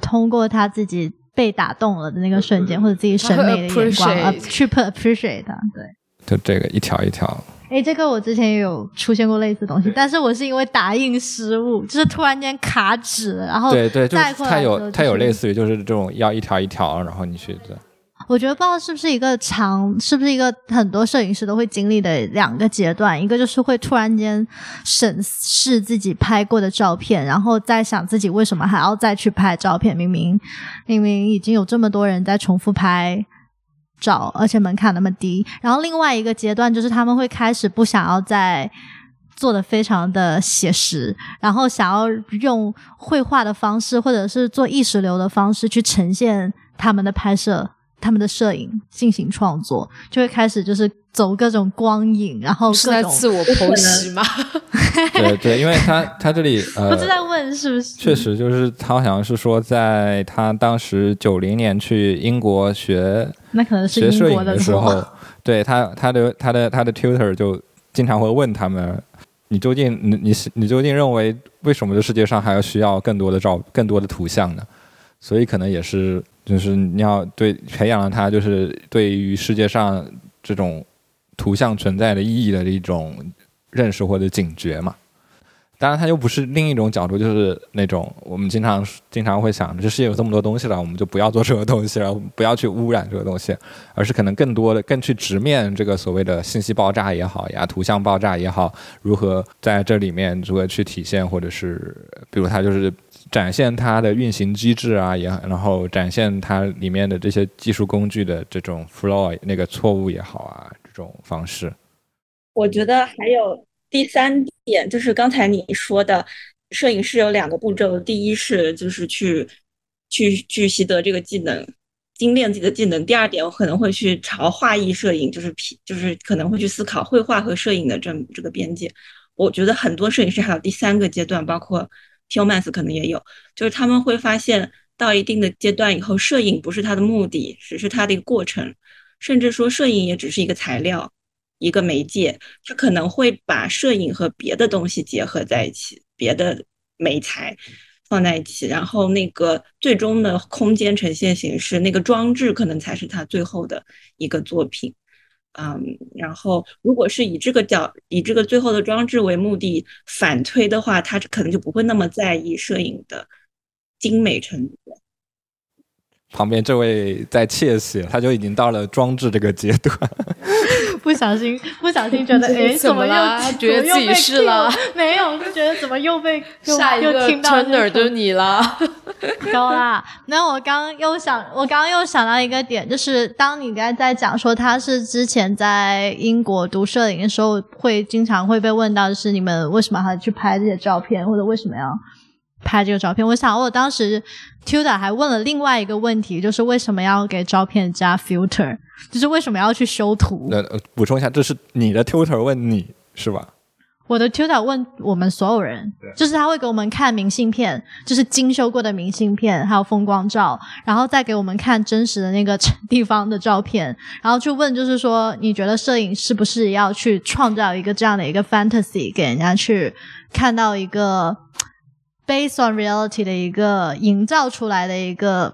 [SPEAKER 3] 通过他自己被打动了的那个瞬间，或者自己审美的眼光 <laughs> 去 appreciate 它。对，
[SPEAKER 1] 就这个一条一条。
[SPEAKER 3] 哎，这个我之前也有出现过类似东西，但是我是因为打印失误，就是突然间卡纸，然后
[SPEAKER 1] 对对，就是它有它有类似于就是这种要一条一条，然后你去的。
[SPEAKER 3] 我觉得不知道是不是一个长，是不是一个很多摄影师都会经历的两个阶段，一个就是会突然间审视自己拍过的照片，然后再想自己为什么还要再去拍照片，明明明明已经有这么多人在重复拍照，而且门槛那么低。然后另外一个阶段就是他们会开始不想要再做的非常的写实，然后想要用绘画的方式或者是做意识流的方式去呈现他们的拍摄。他们的摄影进行创作，就会开始就是走各种光影，然后
[SPEAKER 2] 是在自我剖析吗？<laughs>
[SPEAKER 1] 对对，因为他他这里呃，
[SPEAKER 3] 不是在问是不是？
[SPEAKER 1] 确实，就是他好像是说，在他当时九零年去英国学，
[SPEAKER 3] 那可能是
[SPEAKER 1] 学摄影
[SPEAKER 3] 的
[SPEAKER 1] 时候，<laughs> 对他他的他的他的 tutor 就经常会问他们：你究竟你你你究竟认为为什么这世界上还要需要更多的照更多的图像呢？所以可能也是。就是你要对培养了他，就是对于世界上这种图像存在的意义的一种认识或者警觉嘛。当然，他又不是另一种角度，就是那种我们经常经常会想，这世界有这么多东西了，我们就不要做这个东西了，不要去污染这个东西，而是可能更多的更去直面这个所谓的信息爆炸也好呀，图像爆炸也好，如何在这里面如何去体现，或者是比如他就是。展现它的运行机制啊，也然后展现它里面的这些技术工具的这种 flaw 那个错误也好啊，这种方式。
[SPEAKER 4] 我觉得还有第三点，就是刚才你说的，摄影师有两个步骤，第一是就是去去去习得这个技能，精炼自己的技能。第二点，我可能会去朝画意摄影，就是皮，就是可能会去思考绘画和摄影的这这个边界。我觉得很多摄影师还有第三个阶段，包括。Humans 可能也有，就是他们会发现到一定的阶段以后，摄影不是他的目的，只是他的一个过程，甚至说摄影也只是一个材料、一个媒介。他可能会把摄影和别的东西结合在一起，别的媒材放在一起，然后那个最终的空间呈现形式，那个装置可能才是他最后的一个作品。嗯，然后如果是以这个角以这个最后的装置为目的反推的话，他可能就不会那么在意摄影的精美程度。
[SPEAKER 1] 旁边这位在窃喜，他就已经到了装置这个阶段。<laughs>
[SPEAKER 3] 不小心，不小心觉得，<laughs> 哎，怎么又
[SPEAKER 2] 觉得自己是了？<laughs>
[SPEAKER 3] 没有，就觉得怎么又被
[SPEAKER 2] 下一个 turner 就是你了。
[SPEAKER 3] 高啦，那我刚又想，我刚刚又想到一个点，就是当你刚才在讲说他是之前在英国读摄影的时候，会经常会被问到的是，你们为什么还去拍这些照片，或者为什么要？拍这个照片，我想我当时 Tuda 还问了另外一个问题，就是为什么要给照片加 filter，就是为什么要去修图？
[SPEAKER 1] 那补充一下，这是你的 Tutor 问你是吧？
[SPEAKER 3] 我的 Tutor 问我们所有人，就是他会给我们看明信片，就是精修过的明信片，还有风光照，然后再给我们看真实的那个地方的照片，然后去问，就是说你觉得摄影是不是要去创造一个这样的一个 fantasy，给人家去看到一个。Based on reality 的一个营造出来的一个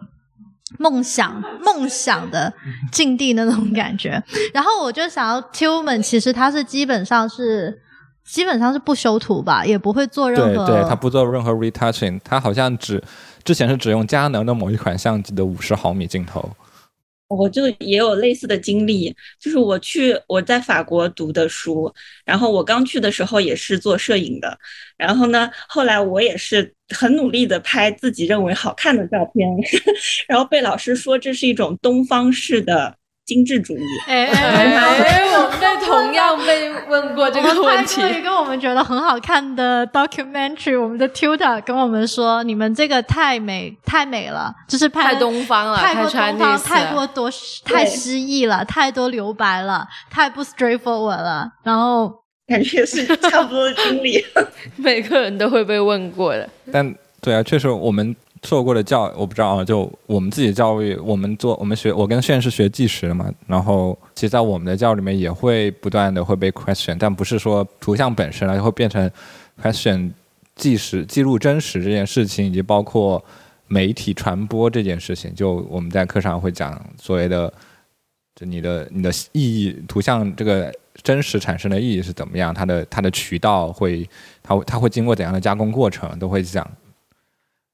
[SPEAKER 3] 梦想，<laughs> 梦想的境地那种感觉。然后我就想要 Tillman，其实他是基本上是基本上是不修图吧，也不会做任
[SPEAKER 1] 何。对，对他不做任何 retouching，他好像只之前是只用佳能的某一款相机的五十毫米镜头。
[SPEAKER 4] 我就也有类似的经历，就是我去我在法国读的书，然后我刚去的时候也是做摄影的，然后呢，后来我也是很努力的拍自己认为好看的照片，<laughs> 然后被老师说这是一种东方式的精致主义。
[SPEAKER 2] 哎，<laughs> 我们被同样被问过这个问题。
[SPEAKER 3] 一个我们觉得很好看的 documentary，我们的 tutor 跟我们说，你们这个太美太美了，就是
[SPEAKER 2] 太东方了，
[SPEAKER 3] 太过东方，太过多太诗意了，太多留白了，太不 straightforward 了。然后
[SPEAKER 4] 感觉是差不多的经历，<laughs>
[SPEAKER 2] 每个人都会被问过的。
[SPEAKER 1] 但对啊，确实我们。受过的教我不知道啊，就我们自己教育，我们做我们学，我跟炫是学计时的嘛。然后其实，在我们的教里面，也会不断的会被 question，但不是说图像本身了，会变成 question 计时记录真实这件事情，以及包括媒体传播这件事情。就我们在课上会讲所谓的，就你的你的意义，图像这个真实产生的意义是怎么样，它的它的渠道会，它它会经过怎样的加工过程，都会讲。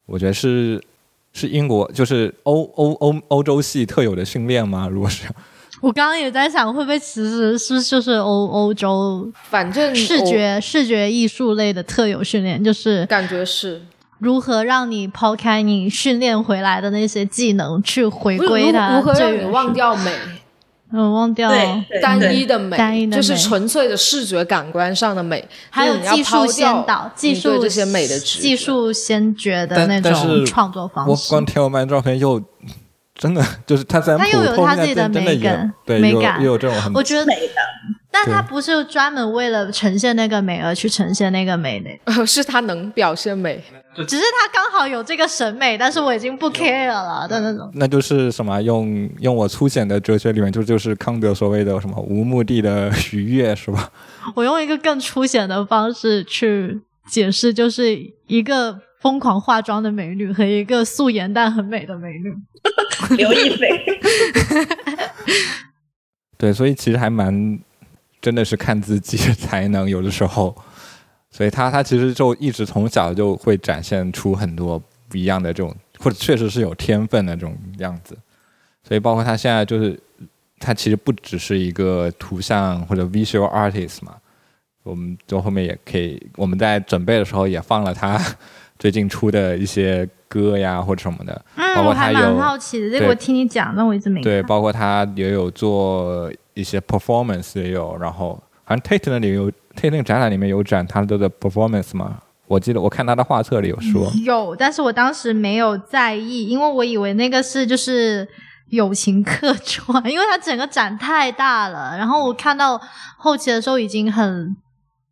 [SPEAKER 1] 我觉得是是英国，就是欧欧欧欧洲系特有的训练吗？如果是，
[SPEAKER 3] 我刚刚也在想，会不会其实是就是欧欧洲，
[SPEAKER 2] 反正
[SPEAKER 3] 视觉视觉艺术类的特有训练，就是
[SPEAKER 2] 感觉是
[SPEAKER 3] 如何让你抛开你训练回来的那些技能，去回归它，
[SPEAKER 2] 如何让你忘掉美。
[SPEAKER 3] 嗯，忘掉了
[SPEAKER 2] 单一的美，
[SPEAKER 3] 单一的
[SPEAKER 2] 就是纯粹的视觉感官上的美，
[SPEAKER 3] 还有技术先导、技术
[SPEAKER 2] 这些美的
[SPEAKER 3] 技术先觉的那种创作方式。
[SPEAKER 1] 我光听我曼照片又真的就是他在
[SPEAKER 3] 他又有他自己的美感，
[SPEAKER 1] 美
[SPEAKER 3] 感
[SPEAKER 1] 又有这种很
[SPEAKER 3] 我觉得
[SPEAKER 4] 美的。
[SPEAKER 3] 但他不是专门为了呈现那个美而去呈现那个美的，<laughs>
[SPEAKER 2] 是他能表现美。
[SPEAKER 3] 只是他刚好有这个审美，但是我已经不 care 了的那种。
[SPEAKER 1] 那就是什么？用用我粗浅的哲学里面，就就是康德所谓的什么无目的的愉悦，是吧？
[SPEAKER 3] 我用一个更粗浅的方式去解释，就是一个疯狂化妆的美女和一个素颜但很美的美女，
[SPEAKER 4] 刘亦菲。<laughs>
[SPEAKER 1] 对，所以其实还蛮，真的是看自己的才能，有的时候。所以他他其实就一直从小就会展现出很多不一样的这种，或者确实是有天分的这种样子。所以包括他现在就是，他其实不只是一个图像或者 visual artist 嘛。我们就后面也可以，我们在准备的时候也放了他最近出的一些歌呀或者什么的。
[SPEAKER 3] 嗯，
[SPEAKER 1] 我还
[SPEAKER 3] 蛮好奇的，这个我听你讲，但我一直没
[SPEAKER 1] 对，包括他也有做一些 performance 也有，然后好像 Tate 那里有。他那个展览里面有展他的 performance 吗？我记得我看他的画册里有说
[SPEAKER 3] 有，但是我当时没有在意，因为我以为那个是就是友情客串，因为他整个展太大了。然后我看到后期的时候已经很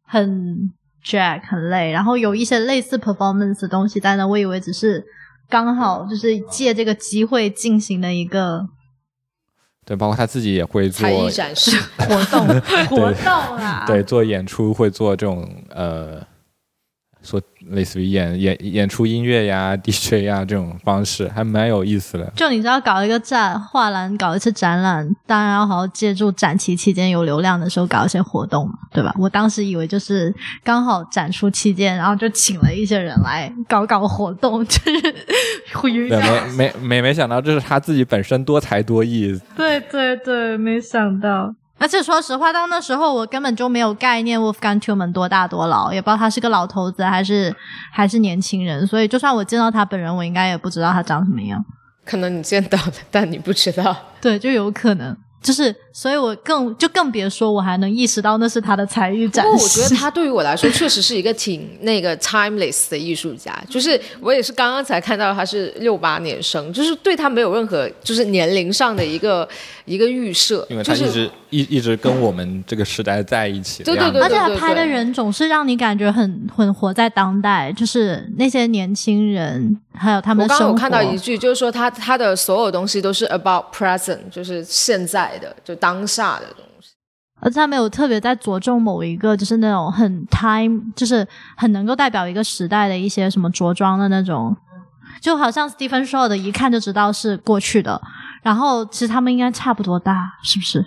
[SPEAKER 3] 很 jack 很累，然后有一些类似 performance 的东西，但是我以为只是刚好就是借这个机会进行的一个。
[SPEAKER 1] 对，包括他自己也会做
[SPEAKER 2] 才艺展示 <laughs>
[SPEAKER 3] 活动，活动啊，
[SPEAKER 1] 对，做演出会做这种呃。说类似于演演演出音乐呀、DJ 呀这种方式，还蛮有意思的。
[SPEAKER 3] 就你知道搞一个展画廊，搞一次展览，当然要好好借助展期期间有流量的时候搞一些活动嘛，对吧？我当时以为就是刚好展出期间，然后就请了一些人来搞搞活动，就是
[SPEAKER 1] 没没没没想到这是他自己本身多才多艺。
[SPEAKER 3] 对对对，没想到。而且说实话，到那时候我根本就没有概念，Wolfgang Tillman 多大多老，也不知道他是个老头子还是还是年轻人。所以就算我见到他本人，我应该也不知道他长什么样。
[SPEAKER 2] 可能你见到了，但你不知道。<laughs>
[SPEAKER 3] 对，就有可能。就是，所以我更就更别说，我还能意识到那是他的才艺展示。
[SPEAKER 2] 不过我觉得他对于我来说，确实是一个挺那个 timeless 的艺术家。就是我也是刚刚才看到他是六八年生，就是对他没有任何就是年龄上的一个一个预设，
[SPEAKER 1] 因为他一直一一直跟我们这个时代在一起。
[SPEAKER 2] 对对对，而
[SPEAKER 3] 且他拍的人总是让你感觉很很活在当代，就是那些年轻人。还有他们，
[SPEAKER 2] 我刚刚有看到一句，就是说他他的所有东西都是 about present，就是现在的，就当下的东西。
[SPEAKER 3] 而且他没有特别在着重某一个，就是那种很 time，就是很能够代表一个时代的一些什么着装的那种，就好像 Stephen Shaw 的，一看就知道是过去的。然后其实他们应该差不多大，是不是？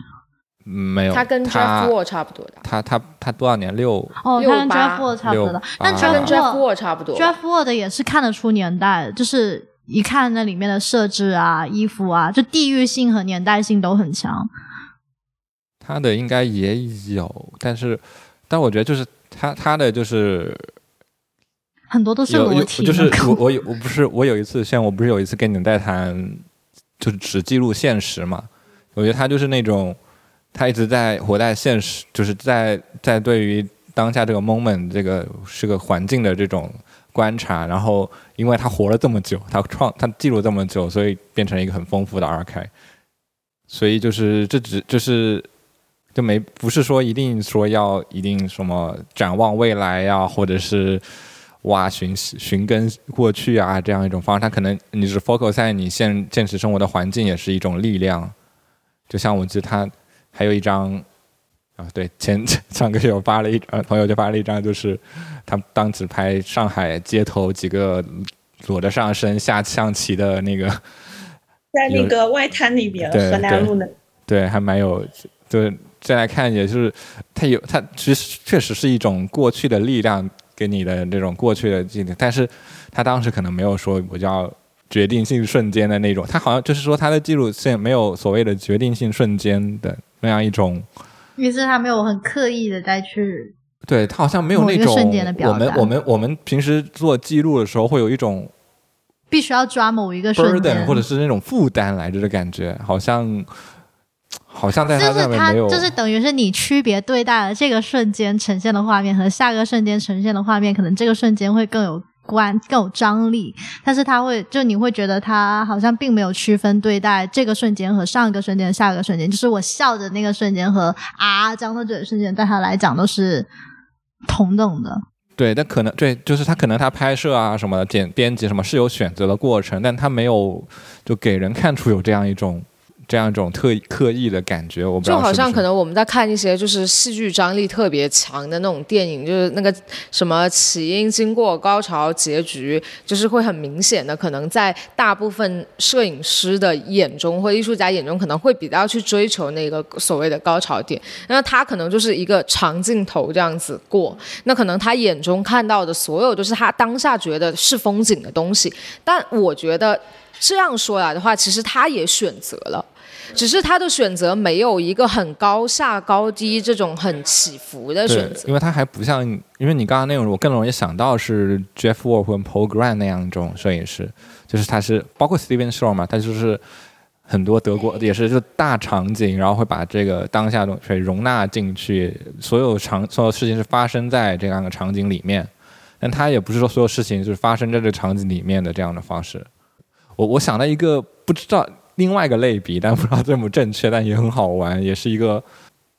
[SPEAKER 1] 没有，
[SPEAKER 2] 他跟 Jeff Wall 差不多的。
[SPEAKER 1] 他他他多少年？六
[SPEAKER 3] 哦，他跟 Jeff Wall 差不多的。但
[SPEAKER 2] 他跟 Jeff Wall 差不多。
[SPEAKER 3] Jeff Wall 的也是看得出年代，就是一看那里面的设置啊、衣服啊，就地域性和年代性都很强。
[SPEAKER 1] 他的应该也有，但是，但我觉得就是他他的就是
[SPEAKER 3] 很多都是裸体。
[SPEAKER 1] 就是我我有我不是我有一次像我不是有一次跟你们带谈，就是只记录现实嘛。我觉得他就是那种，他一直在活在现实，就是在在对于当下这个 moment 这个是个环境的这种观察，然后因为他活了这么久，他创他记录这么久，所以变成一个很丰富的 R K。所以就是这只就是就没不是说一定说要一定什么展望未来呀，或者是挖寻寻根过去啊这样一种方式，他可能你是 focus 在你现现实生活的环境也是一种力量。就像我记得他还有一张啊，对前上个月我发了一呃朋友就发了一张，就是他当时拍上海街头几个裸着上身下象棋的那个。<laughs>
[SPEAKER 4] 在那个外滩那边，河南路那，
[SPEAKER 1] 对，还蛮有，就是再来看，也就是它有，它其实确实是一种过去的力量给你的这种过去的记忆，但是他当时可能没有说我叫决定性瞬间的那种，他好像就是说他的记录线没有所谓的决定性瞬间的那样一种，
[SPEAKER 3] 于是他没有很刻意的再去，
[SPEAKER 1] 对他好像没有那种我们我们我们平时做记录的时候会有一种。
[SPEAKER 3] 必须要抓某一个瞬间，
[SPEAKER 1] 或者是那种负担来着的感觉，好像好像在他上面没有，
[SPEAKER 3] 就是等于是你区别对待了这个瞬间呈现的画面和下个瞬间呈现的画面，可能这个瞬间会更有观、更有张力，但是他会就你会觉得他好像并没有区分对待这个瞬间和上一个瞬间、下一个瞬间，就是我笑的那个瞬间和啊张的嘴瞬间，对他来讲都是同等的。
[SPEAKER 1] 对，但可能对，就是他可能他拍摄啊什么剪编辑什么是有选择的过程，但他没有就给人看出有这样一种。这样一种特刻意的感觉，我不
[SPEAKER 2] 就好像可能我们在看一些就是戏剧张力特别强的那种电影，就是那个什么起因、经过、高潮、结局，就是会很明显的，可能在大部分摄影师的眼中或艺术家眼中，可能会比较去追求那个所谓的高潮点。那他可能就是一个长镜头这样子过，那可能他眼中看到的所有都是他当下觉得是风景的东西。但我觉得这样说来的话，其实他也选择了。只是他的选择没有一个很高下高低这种很起伏的选择，
[SPEAKER 1] 因为他还不像，因为你刚刚那种，我更容易想到是 Jeff Wall 和 Paul Grant 那样一种摄影师，就是他是包括 Steven Shore 嘛，他就是很多德国也是就大场景，然后会把这个当下东西容纳进去，所有场所有事情是发生在这样的场景里面，但他也不是说所有事情就是发生在这个场景里面的这样的方式。我我想到一个不知道。另外一个类比，但不知道正不正确，但也很好玩，也是一个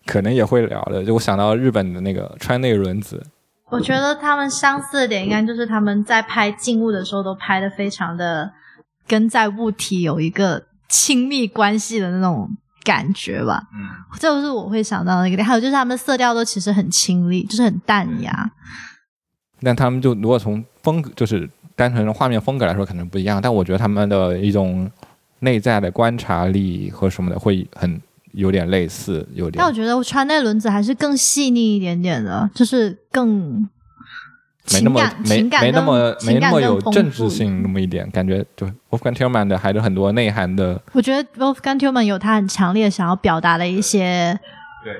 [SPEAKER 1] 可能也会聊的。就我想到日本的那个川内轮子，
[SPEAKER 3] 我觉得他们相似的点应该就是他们在拍静物的时候都拍的非常的跟在物体有一个亲密关系的那种感觉吧。嗯，这就是我会想到的一个点。还有就是他们色调都其实很清丽，就是很淡雅。
[SPEAKER 1] 但他们就如果从风格，就是单纯的画面风格来说，可能不一样。但我觉得他们的一种。内在的观察力和什么的会很有点类似，有点。
[SPEAKER 3] 但我觉得穿那轮子还是更细腻一点点的，就是更
[SPEAKER 1] 没那么没没那么没那么有政治性那么一点，感觉就 Wolfgang Tillman 的还是很多内涵的。
[SPEAKER 3] 我觉得 Wolfgang Tillman 有他很强烈想要表达的一些。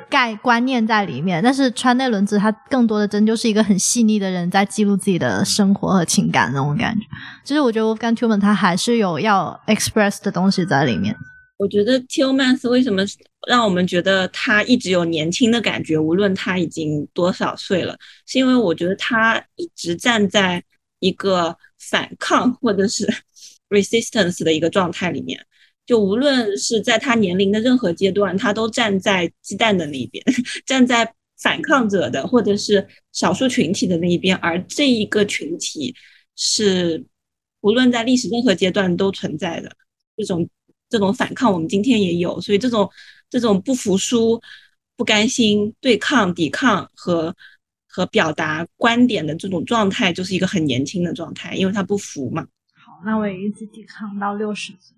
[SPEAKER 3] 概观念在里面，但是川内伦子他更多的真就是一个很细腻的人，在记录自己的生活和情感那种感觉。其实我觉得 Wolfgang Tillman 他还是有要 express 的东西在里面。
[SPEAKER 4] 我觉得 Tillman 为什么让我们觉得他一直有年轻的感觉，无论他已经多少岁了，是因为我觉得他一直站在一个反抗或者是 <laughs> resistance 的一个状态里面。就无论是在他年龄的任何阶段，他都站在鸡蛋的那一边，<laughs> 站在反抗者的或者是少数群体的那一边。而这一个群体是无论在历史任何阶段都存在的这种这种反抗，我们今天也有。所以这种这种不服输、不甘心、对抗、抵抗和和表达观点的这种状态，就是一个很年轻的状态，因为他不服嘛。
[SPEAKER 3] 好，那我也一直抵抗到六十岁。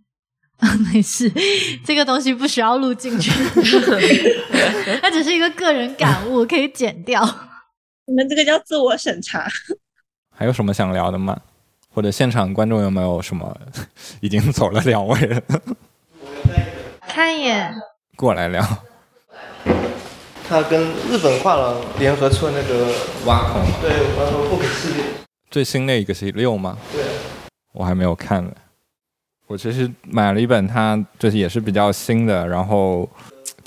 [SPEAKER 3] <laughs> 没事，这个东西不需要录进去，<laughs> 它只是一个个人感悟，可以剪掉。
[SPEAKER 4] 你们这个叫自我审查。
[SPEAKER 1] 还有什么想聊的吗？或者现场观众有没有什么 <laughs> 已经走了两位了？
[SPEAKER 3] 看一眼，
[SPEAKER 1] 过来聊。
[SPEAKER 5] 他跟日本画廊联合出的那个
[SPEAKER 1] 挖孔，
[SPEAKER 5] 对，挖孔不可系列。
[SPEAKER 1] 最新那一个是六吗？
[SPEAKER 5] 对，
[SPEAKER 1] 我还没有看呢。我其实买了一本，它就是也是比较新的，然后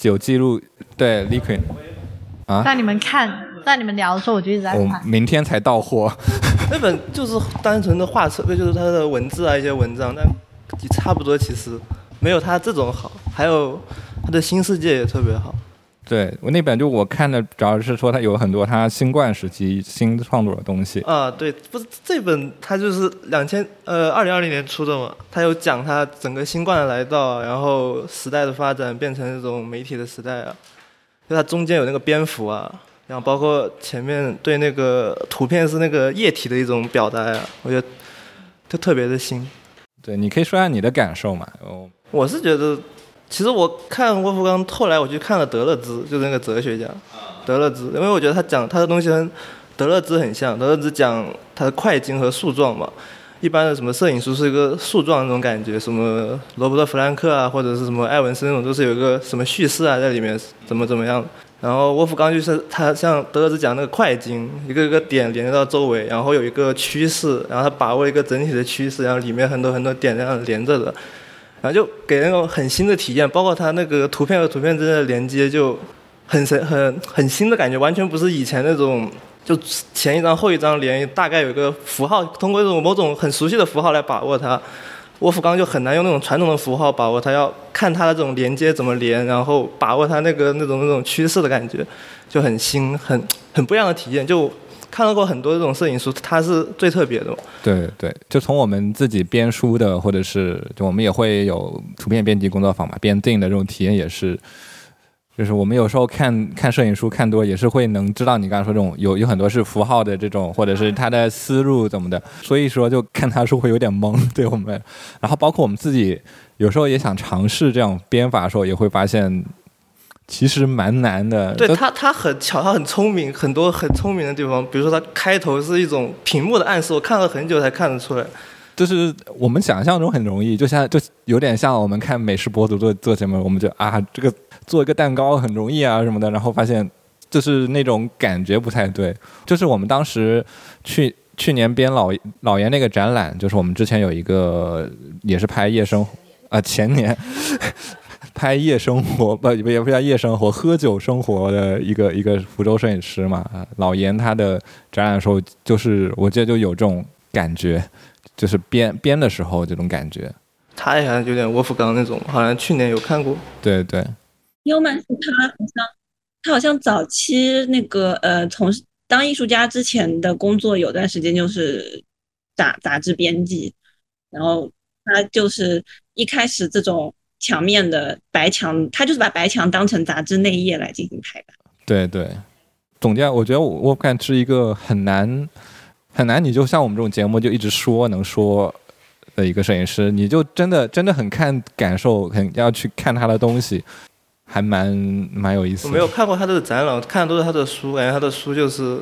[SPEAKER 1] 有记录对 Liquid
[SPEAKER 3] 啊。那你们看，那你们聊的时候，我就一直在看。
[SPEAKER 1] 我明天才到货。<laughs>
[SPEAKER 5] 那本就是单纯的画册，就是它的文字啊，一些文章，但也差不多，其实没有它这种好。还有它的新世界也特别好。
[SPEAKER 1] 对我那本就我看的，主要是说他有很多他新冠时期新创作的东西
[SPEAKER 5] 啊。对，不是这本他就是两千呃二零二零年出的嘛，他有讲他整个新冠的来到，然后时代的发展变成这种媒体的时代啊。就它中间有那个蝙蝠啊，然后包括前面对那个图片是那个液体的一种表达呀，我觉得就特别的新。
[SPEAKER 1] 对，你可以说下你的感受嘛。哦，
[SPEAKER 5] 我是觉得。其实我看沃夫冈，后来我去看了德勒兹，就是那个哲学家，德勒兹，因为我觉得他讲他的东西跟德勒兹很像。德勒兹讲他的快进和树状嘛，一般的什么摄影书是一个树状那种感觉，什么罗伯特·弗兰克啊，或者是什么艾文森那种，都是有一个什么叙事啊在里面，怎么怎么样。然后沃夫冈就是他像德勒兹讲那个快进，一个一个点连接到周围，然后有一个趋势，然后他把握一个整体的趋势，然后里面很多很多点这样连着的。然后就给那种很新的体验，包括它那个图片和图片之间的连接就很神、很很新的感觉，完全不是以前那种就前一张后一张连，大概有个符号，通过一种某种很熟悉的符号来把握它。沃夫冈就很难用那种传统的符号把握它，要看它的这种连接怎么连，然后把握它那个那种那种趋势的感觉，就很新、很很不一样的体验。就看到过很多这种摄影书，它是最特别的。
[SPEAKER 1] 对对，就从我们自己编书的，或者是就我们也会有图片编辑工作坊嘛，编定的这种体验也是，就是我们有时候看看摄影书看多，也是会能知道你刚才说这种有有很多是符号的这种，或者是他的思路怎么的，所以说就看他书会有点懵，对我们。然后包括我们自己有时候也想尝试这样编法的时候，也会发现。其实蛮难的。
[SPEAKER 5] 对他，他很巧，他很聪明，很多很聪明的地方。比如说，他开头是一种屏幕的暗示，我看了很久才看得出来。
[SPEAKER 1] 就是我们想象中很容易，就像就有点像我们看美食博主做做节目，我们就啊，这个做一个蛋糕很容易啊什么的，然后发现就是那种感觉不太对。就是我们当时去去年编老老严那个展览，就是我们之前有一个也是拍夜生活啊，前年。拍夜生活 <laughs> 不也不叫夜生活，喝酒生活的一个一个福州摄影师嘛。老严他的展览的时候，就是我记得就有这种感觉，就是编编的时候这种感觉。
[SPEAKER 5] 他好像有点沃夫冈那种，好像去年有看过。
[SPEAKER 1] 对对。
[SPEAKER 4] 优曼是他好像他好像早期那个呃，从当艺术家之前的工作有段时间就是杂杂志编辑，然后他就是一开始这种。墙面的白墙，他就是把白墙当成杂志内页来进行排版。
[SPEAKER 1] 对对，总结，我觉得我我感是一个很难很难，你就像我们这种节目就一直说能说的一个摄影师，你就真的真的很看感受，很要去看他的东西，还蛮蛮有意思。
[SPEAKER 5] 我没有看过他的展览，看的都是他的书，感觉他的书就是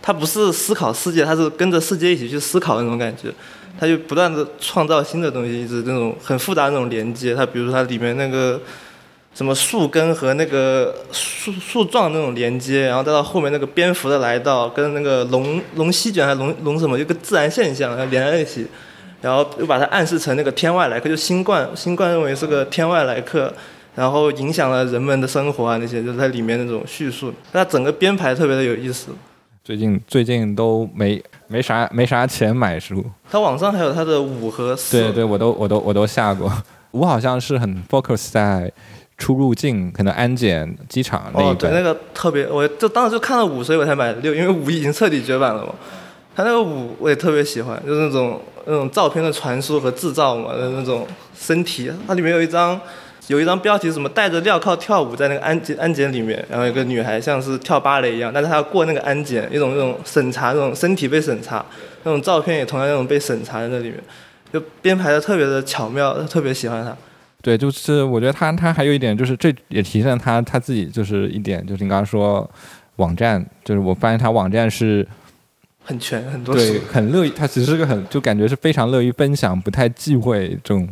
[SPEAKER 5] 他不是思考世界，他是跟着世界一起去思考那种感觉。他就不断的创造新的东西，一直那种很复杂那种连接。他比如说它里面那个什么树根和那个树树状那种连接，然后再到后面那个蝙蝠的来到，跟那个龙龙席卷还龙龙什么，一个自然现象，然后连在一起，然后又把它暗示成那个天外来客，就新冠新冠认为是个天外来客，然后影响了人们的生活啊那些，就是它里面那种叙述，它整个编排特别的有意思。
[SPEAKER 1] 最近最近都没没啥没啥钱买书。
[SPEAKER 5] 他网上还有他的五和四。
[SPEAKER 1] 对对，我都我都我都下过。<laughs> 五好像是很 focus 在出入境，可能安检机场那一
[SPEAKER 5] 对，那个特别，我就当时就看了五，所以我才买六，因为五已经彻底绝版了嘛。他那个五我也特别喜欢，就是那种那种照片的传输和制造嘛，那种身体，它里面有一张。有一张标题什么带着镣铐跳舞在那个安检安检里面，然后一个女孩像是跳芭蕾一样，但是她要过那个安检，一种那种审查，那种身体被审查，那种照片也同样那种被审查在那里面，就编排的特别的巧妙，特别喜欢他。
[SPEAKER 1] 对，就是我觉得他他还有一点就是这也体现他他自己就是一点就是你刚刚说网站，就是我发现他网站是
[SPEAKER 5] 很全很多
[SPEAKER 1] 对很乐意，他其实是个很就感觉是非常乐于分享，不太忌讳这种。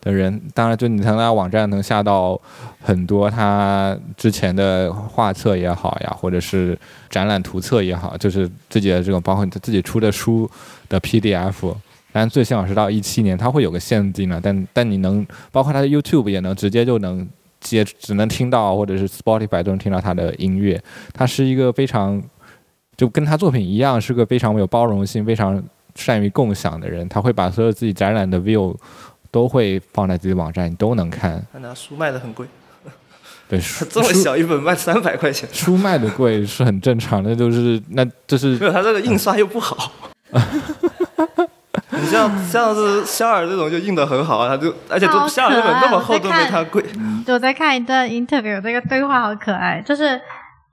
[SPEAKER 1] 的人，当然就你从他网站能下到很多他之前的画册也好呀，或者是展览图册也好，就是自己的这种，包括他自己出的书的 PDF，但最起码是到一七年，它会有个限定了。但但你能，包括它的 YouTube 也能直接就能接，只能听到，或者是 Spotify 都能听到他的音乐。他是一个非常，就跟他作品一样，是个非常有包容性、非常善于共享的人。他会把所有自己展览的 view 都会放在自己网站，你都能看。
[SPEAKER 5] 他拿书卖的很贵。
[SPEAKER 1] 对，<laughs>
[SPEAKER 5] 这么小一本卖三百块钱，
[SPEAKER 1] 书卖的贵是很正常的，就是那这是
[SPEAKER 5] 没有他这个印刷又不好。<laughs> 你像像是肖尔这种就印的很好啊，他就而且就肖尔这本那么厚都没他贵。
[SPEAKER 3] 我在看一段 interview，这个对话好可爱，就是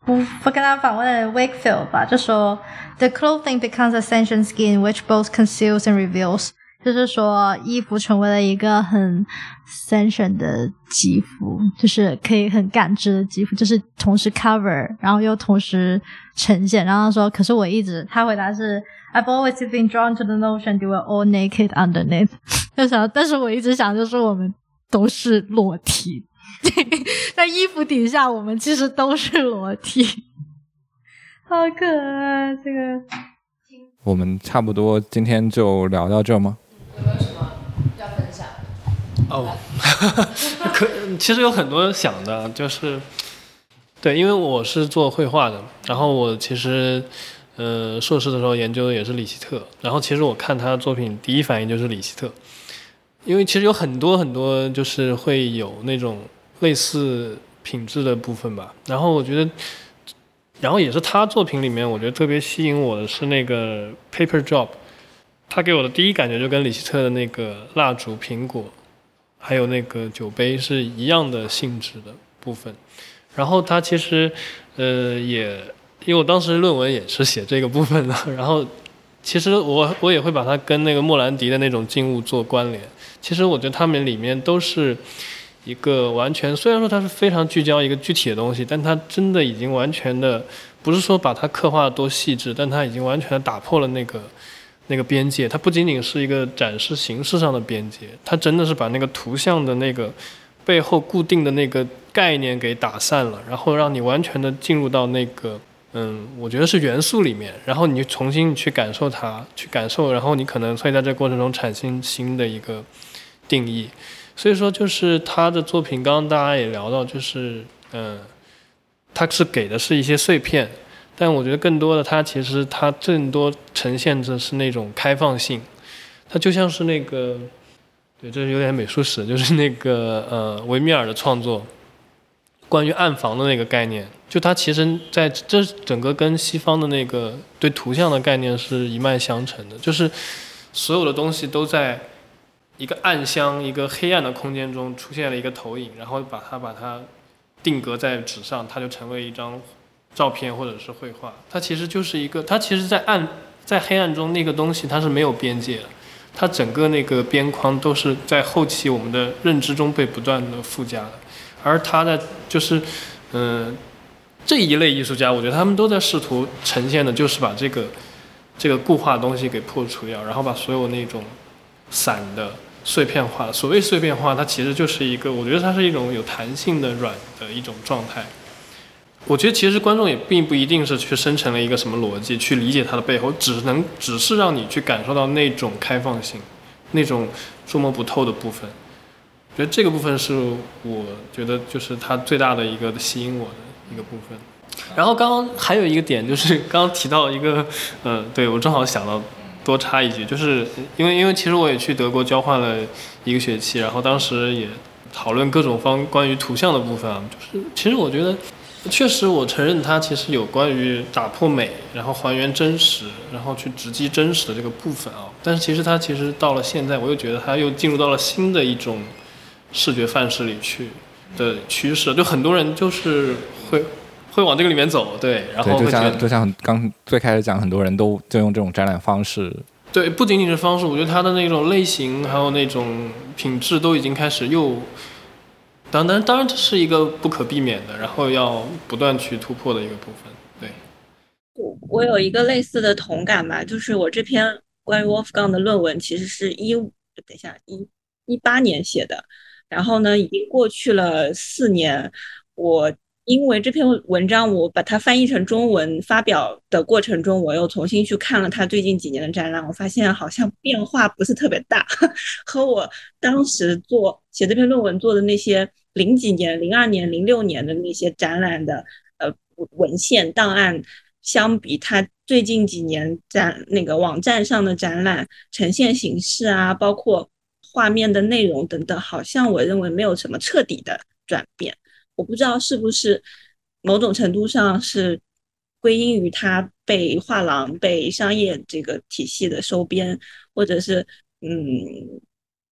[SPEAKER 3] 不不跟他访问的 Wakefield 吧，就说 The clothing becomes a sentient skin which both conceals and reveals。就是说，衣服成为了一个很 sensation 的肌肤，就是可以很感知的肌肤，就是同时 cover，然后又同时呈现。然后说，可是我一直，他回答是，I've always been drawn to the notion they were all naked underneath。<laughs> 就想，但是我一直想，就是我们都是裸体，<laughs> 在衣服底下，我们其实都是裸体，<laughs> 好可爱。这个，
[SPEAKER 1] 我们差不多今天就聊到这吗？
[SPEAKER 2] 有没有什么要分享？哦，<laughs>
[SPEAKER 6] 可其实有很多想的，就是对，因为我是做绘画的，然后我其实呃硕士的时候研究的也是里希特，然后其实我看他的作品，第一反应就是里希特，因为其实有很多很多就是会有那种类似品质的部分吧，然后我觉得，然后也是他作品里面，我觉得特别吸引我的是那个 paper job。他给我的第一感觉就跟李希特的那个蜡烛、苹果，还有那个酒杯是一样的性质的部分。然后他其实，呃，也因为我当时论文也是写这个部分的。<laughs> 然后，其实我我也会把它跟那个莫兰迪的那种静物做关联。其实我觉得他们里面都是一个完全，虽然说它是非常聚焦一个具体的东西，但它真的已经完全的，不是说把它刻画的多细致，但它已经完全的打破了那个。那个边界，它不仅仅是一个展示形式上的边界，它真的是把那个图像的那个背后固定的那个概念给打散了，然后让你完全的进入到那个，嗯，我觉得是元素里面，然后你重新去感受它，去感受，然后你可能会在这过程中产生新的一个定义。所以说，就是他的作品，刚刚大家也聊到，就是，嗯，他是给的是一些碎片。但我觉得更多的，它其实它更多呈现着是那种开放性，它就像是那个，对，这是有点美术史，就是那个呃维米尔的创作，关于暗房的那个概念，就它其实在这整个跟西方的那个对图像的概念是一脉相承的，就是所有的东西都在一个暗箱、一个黑暗的空间中出现了一个投影，然后把它把它定格在纸上，它就成为一张。照片或者是绘画，它其实就是一个，它其实，在暗在黑暗中那个东西它是没有边界的，它整个那个边框都是在后期我们的认知中被不断的附加的，而它在就是，嗯，这一类艺术家，我觉得他们都在试图呈现的就是把这个这个固化的东西给破除掉，然后把所有那种散的碎片化，所谓碎片化，它其实就是一个，我觉得它是一种有弹性的软的一种状态。我觉得其实观众也并不一定是去生成了一个什么逻辑去理解它的背后，只能只是让你去感受到那种开放性，那种捉摸不透的部分。我觉得这个部分是我觉得就是它最大的一个吸引我的一个部分。然后刚刚还有一个点就是刚刚提到一个，呃，对我正好想到多插一句，就是因为因为其实我也去德国交换了一个学期，然后当时也讨论各种方关于图像的部分啊，就是其实我觉得。确实，我承认它其实有关于打破美，然后还原真实，然后去直击真实的这个部分啊。但是其实它其实到了现在，我又觉得它又进入到了新的一种视觉范式里去的趋势。就很多人就是会会往这个里面走，对，然后
[SPEAKER 1] 就像就像刚最开始讲，很多人都就用这种展览方式。
[SPEAKER 6] 对，不仅仅是方式，我觉得它的那种类型还有那种品质都已经开始又。当然，当然这是一个不可避免的，然后要不断去突破的一个部分。对，
[SPEAKER 4] 我我有一个类似的同感吧，就是我这篇关于 Wolfgang 的论文，其实是一等一下一一八年写的，然后呢，已经过去了四年，我因为这篇文章我把它翻译成中文发表的过程中，我又重新去看了他最近几年的展览，我发现好像变化不是特别大，<laughs> 和我当时做写这篇论文做的那些零几年、零二年、零六年的那些展览的呃文献档案相比，他最近几年展那个网站上的展览呈现形式啊，包括。画面的内容等等，好像我认为没有什么彻底的转变。我不知道是不是某种程度上是归因于它被画廊、被商业这个体系的收编，或者是嗯，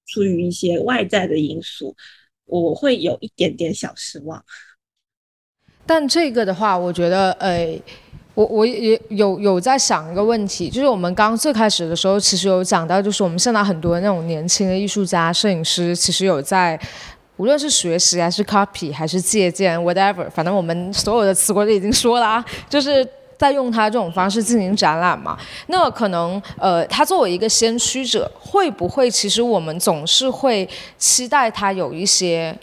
[SPEAKER 4] 出于一些外在的因素，我会有一点点小失望。
[SPEAKER 2] 但这个的话，我觉得，呃。我我也有有在想一个问题，就是我们刚最开始的时候，其实有讲到，就是我们现在很多那种年轻的艺术家、摄影师，其实有在，无论是学习还是 copy 还是借鉴 whatever，反正我们所有的词汇都已经说了啊，就是在用他这种方式进行展览嘛。那可能呃，他作为一个先驱者，会不会其实我们总是会期待他有一些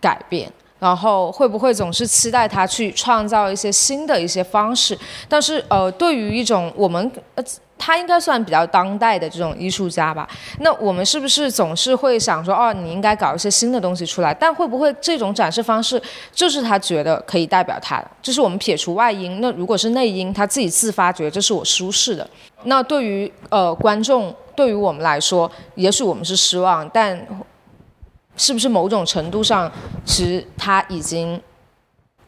[SPEAKER 2] 改变？然后会不会总是期待他去创造一些新的一些方式？但是呃，对于一种我们呃，他应该算比较当代的这种艺术家吧？那我们是不是总是会想说，哦，你应该搞一些新的东西出来？但会不会这种展示方式就是他觉得可以代表他的？就是我们撇除外因，那如果是内因，他自己自发觉得这是我舒适的。那对于呃观众，对于我们来说，也许我们是失望，但。是不是某种程度上，其实他已经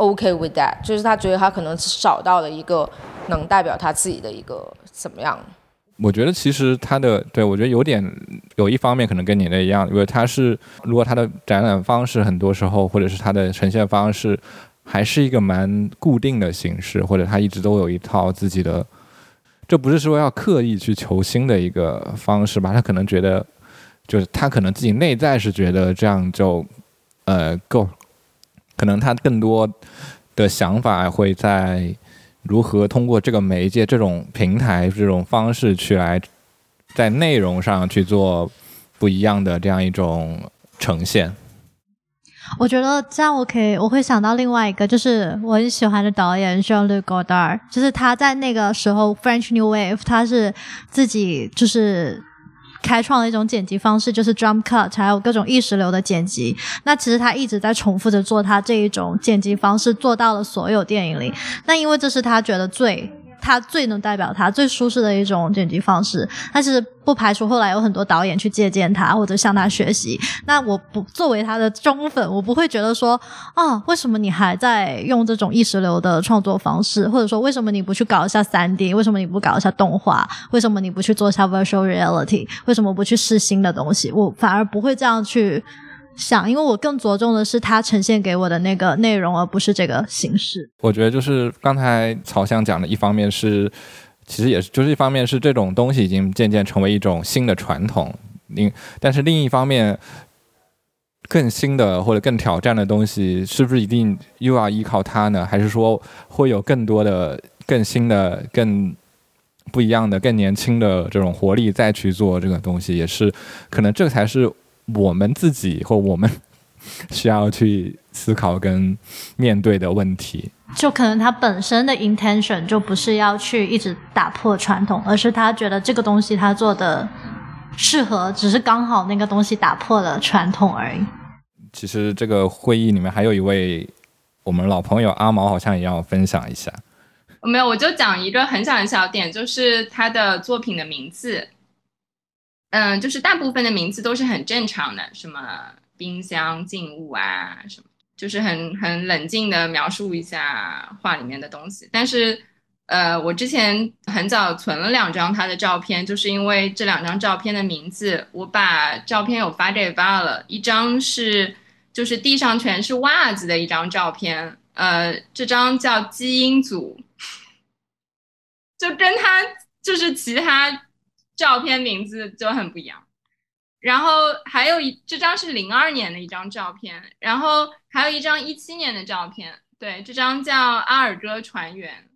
[SPEAKER 2] OK with that，就是他觉得他可能找到了一个能代表他自己的一个怎么样？
[SPEAKER 1] 我觉得其实他的对我觉得有点有一方面可能跟你的一样，因为他是如果他的展览方式很多时候或者是他的呈现方式还是一个蛮固定的形式，或者他一直都有一套自己的，这不是说要刻意去求新的一个方式吧？他可能觉得。就是他可能自己内在是觉得这样就，呃够，可能他更多的想法会在如何通过这个媒介、这种平台、这种方式去来在内容上去做不一样的这样一种呈现。
[SPEAKER 3] 我觉得这样我可以，我会想到另外一个，就是我很喜欢的导演 Jean-Luc Godard，就是他在那个时候 French New Wave，他是自己就是。开创了一种剪辑方式，就是 drum cut，还有各种意识流的剪辑。那其实他一直在重复着做他这一种剪辑方式，做到了所有电影里。那因为这是他觉得最。他最能代表他最舒适的一种剪辑方式，但是不排除后来有很多导演去借鉴他或者向他学习。那我不作为他的忠粉，我不会觉得说啊，为什么你还在用这种意识流的创作方式，或者说为什么你不去搞一下三 D，为什么你不搞一下动画，为什么你不去做一下 virtual reality，为什么不去试新的东西？我反而不会这样去。想，因为我更着重的是他呈现给我的那个内容，而不是这个形式。
[SPEAKER 1] 我觉得就是刚才曹翔讲的，一方面是，其实也是，就是一方面是这种东西已经渐渐成为一种新的传统，另但是另一方面，更新的或者更挑战的东西，是不是一定又要依靠它呢？还是说会有更多的、更新的、更不一样的、更年轻的这种活力再去做这个东西？也是可能这才是。我们自己或我们 <laughs> 需要去思考跟面对的问题，
[SPEAKER 3] 就可能他本身的 intention 就不是要去一直打破传统，而是他觉得这个东西他做的适合，只是刚好那个东西打破了传统而已。
[SPEAKER 1] 其实这个会议里面还有一位我们老朋友阿毛，好像也要分享一下。
[SPEAKER 7] 没有，我就讲一个很小很小点，就是他的作品的名字。嗯，就是大部分的名字都是很正常的，什么冰箱、静物啊，什么，就是很很冷静的描述一下画里面的东西。但是，呃，我之前很早存了两张他的照片，就是因为这两张照片的名字，我把照片有发给爸了。一张是就是地上全是袜子的一张照片，呃，这张叫基因组，<laughs> 就跟他就是其他。照片名字就很不一样，然后还有一这张是零二年的一张照片，然后还有一张一七年的照片，对，这张叫阿尔戈船员，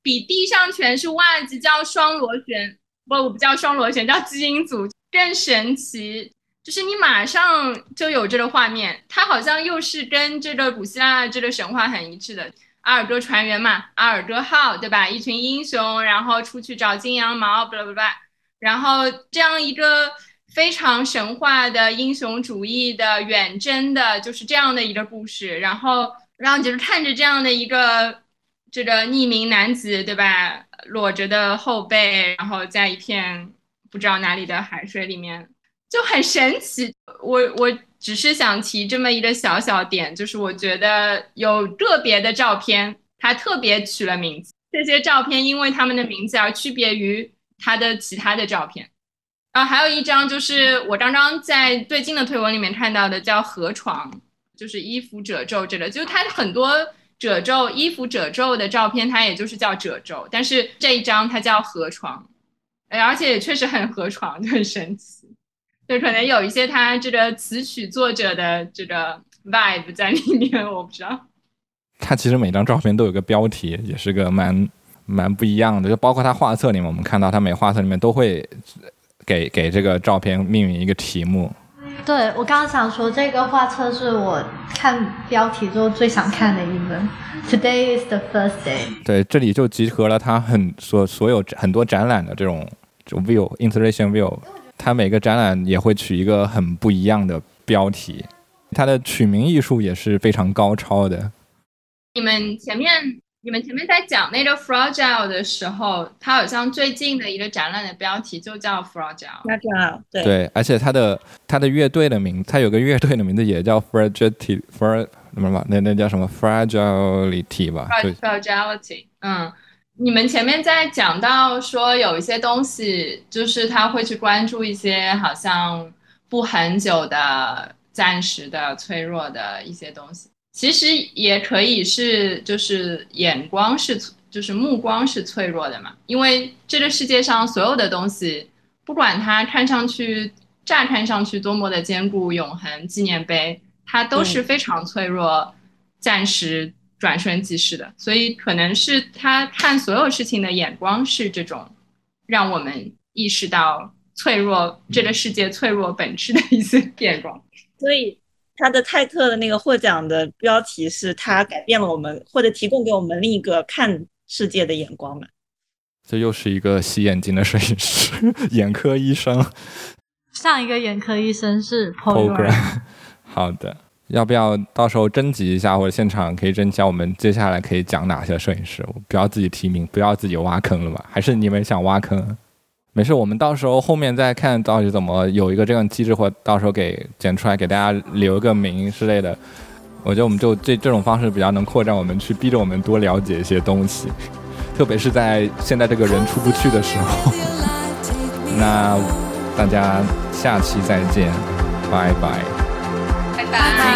[SPEAKER 7] 比地上全是袜子叫双螺旋，不，我不叫双螺旋，叫基因组更神奇。就是你马上就有这个画面，它好像又是跟这个古希腊这个神话很一致的。阿尔戈船员嘛，阿尔戈号，对吧？一群英雄，然后出去找金羊毛，巴拉巴拉，然后这样一个非常神话的英雄主义的远征的，就是这样的一个故事。然后，然后就是看着这样的一个这个匿名男子，对吧？裸着的后背，然后在一片不知道哪里的海水里面。就很神奇，我我只是想提这么一个小小点，就是我觉得有个别的照片，它特别取了名字，这些照片因为他们的名字而区别于它的其他的照片。啊，还有一张就是我刚刚在最近的推文里面看到的，叫河床，就是衣服褶皱这个，就是它很多褶皱衣服褶皱的照片，它也就是叫褶皱，但是这一张它叫河床，哎，而且也确实很河床，就很神奇。就可能有一些他这个词曲作者的这个 vibe 在里面，我不知道。
[SPEAKER 1] 他其实每张照片都有个标题，也是个蛮蛮不一样的。就包括他画册里面，我们看到他每画册里面都会给给这个照片命名一个题目。
[SPEAKER 3] 对我刚刚想说，这个画册是我看标题之后最想看的一本。Today is the first day。
[SPEAKER 1] 对，这里就集合了他很所所有很多展览的这种就 view installation view。他每个展览也会取一个很不一样的标题，他的取名艺术也是非常高超的。
[SPEAKER 7] 你们前面你们前面在讲那个 fragile 的时候，它好像最近的一个展览的标题就叫 fragile。
[SPEAKER 4] fragile 对
[SPEAKER 1] 对，而且它的它的乐队的名，它有个乐队的名字也叫 fragility fr 什么那那叫什么 fragility 吧
[SPEAKER 7] ？fragility，嗯。你们前面在讲到说有一些东西，就是他会去关注一些好像不很久的、暂时的、脆弱的一些东西。其实也可以是，就是眼光是，就是目光是脆弱的嘛。因为这个世界上所有的东西，不管它看上去、乍看上去多么的坚固、永恒、纪念碑，它都是非常脆弱、暂时。转瞬即逝的，所以可能是他看所有事情的眼光是这种，让我们意识到脆弱这个世界脆弱本质的一些 <laughs> 眼光。
[SPEAKER 4] 所以他的泰特的那个获奖的标题是他改变了我们，或者提供给我们另一个看世界的眼光嘛？
[SPEAKER 1] 这又是一个洗眼睛的摄影师，眼科医生。
[SPEAKER 3] 上一个眼科医生是 Program。<laughs>
[SPEAKER 1] 好的。要不要到时候征集一下，或者现场可以征集？我们接下来可以讲哪些摄影师？不要自己提名，不要自己挖坑了吧？还是你们想挖坑？没事，我们到时候后面再看到底怎么有一个这样机制，或到时候给剪出来给大家留个名之类的。我觉得我们就这这种方式比较能扩展我们去逼着我们多了解一些东西，<laughs> 特别是在现在这个人出不去的时候。那大家下期再见，拜拜。
[SPEAKER 7] 拜拜。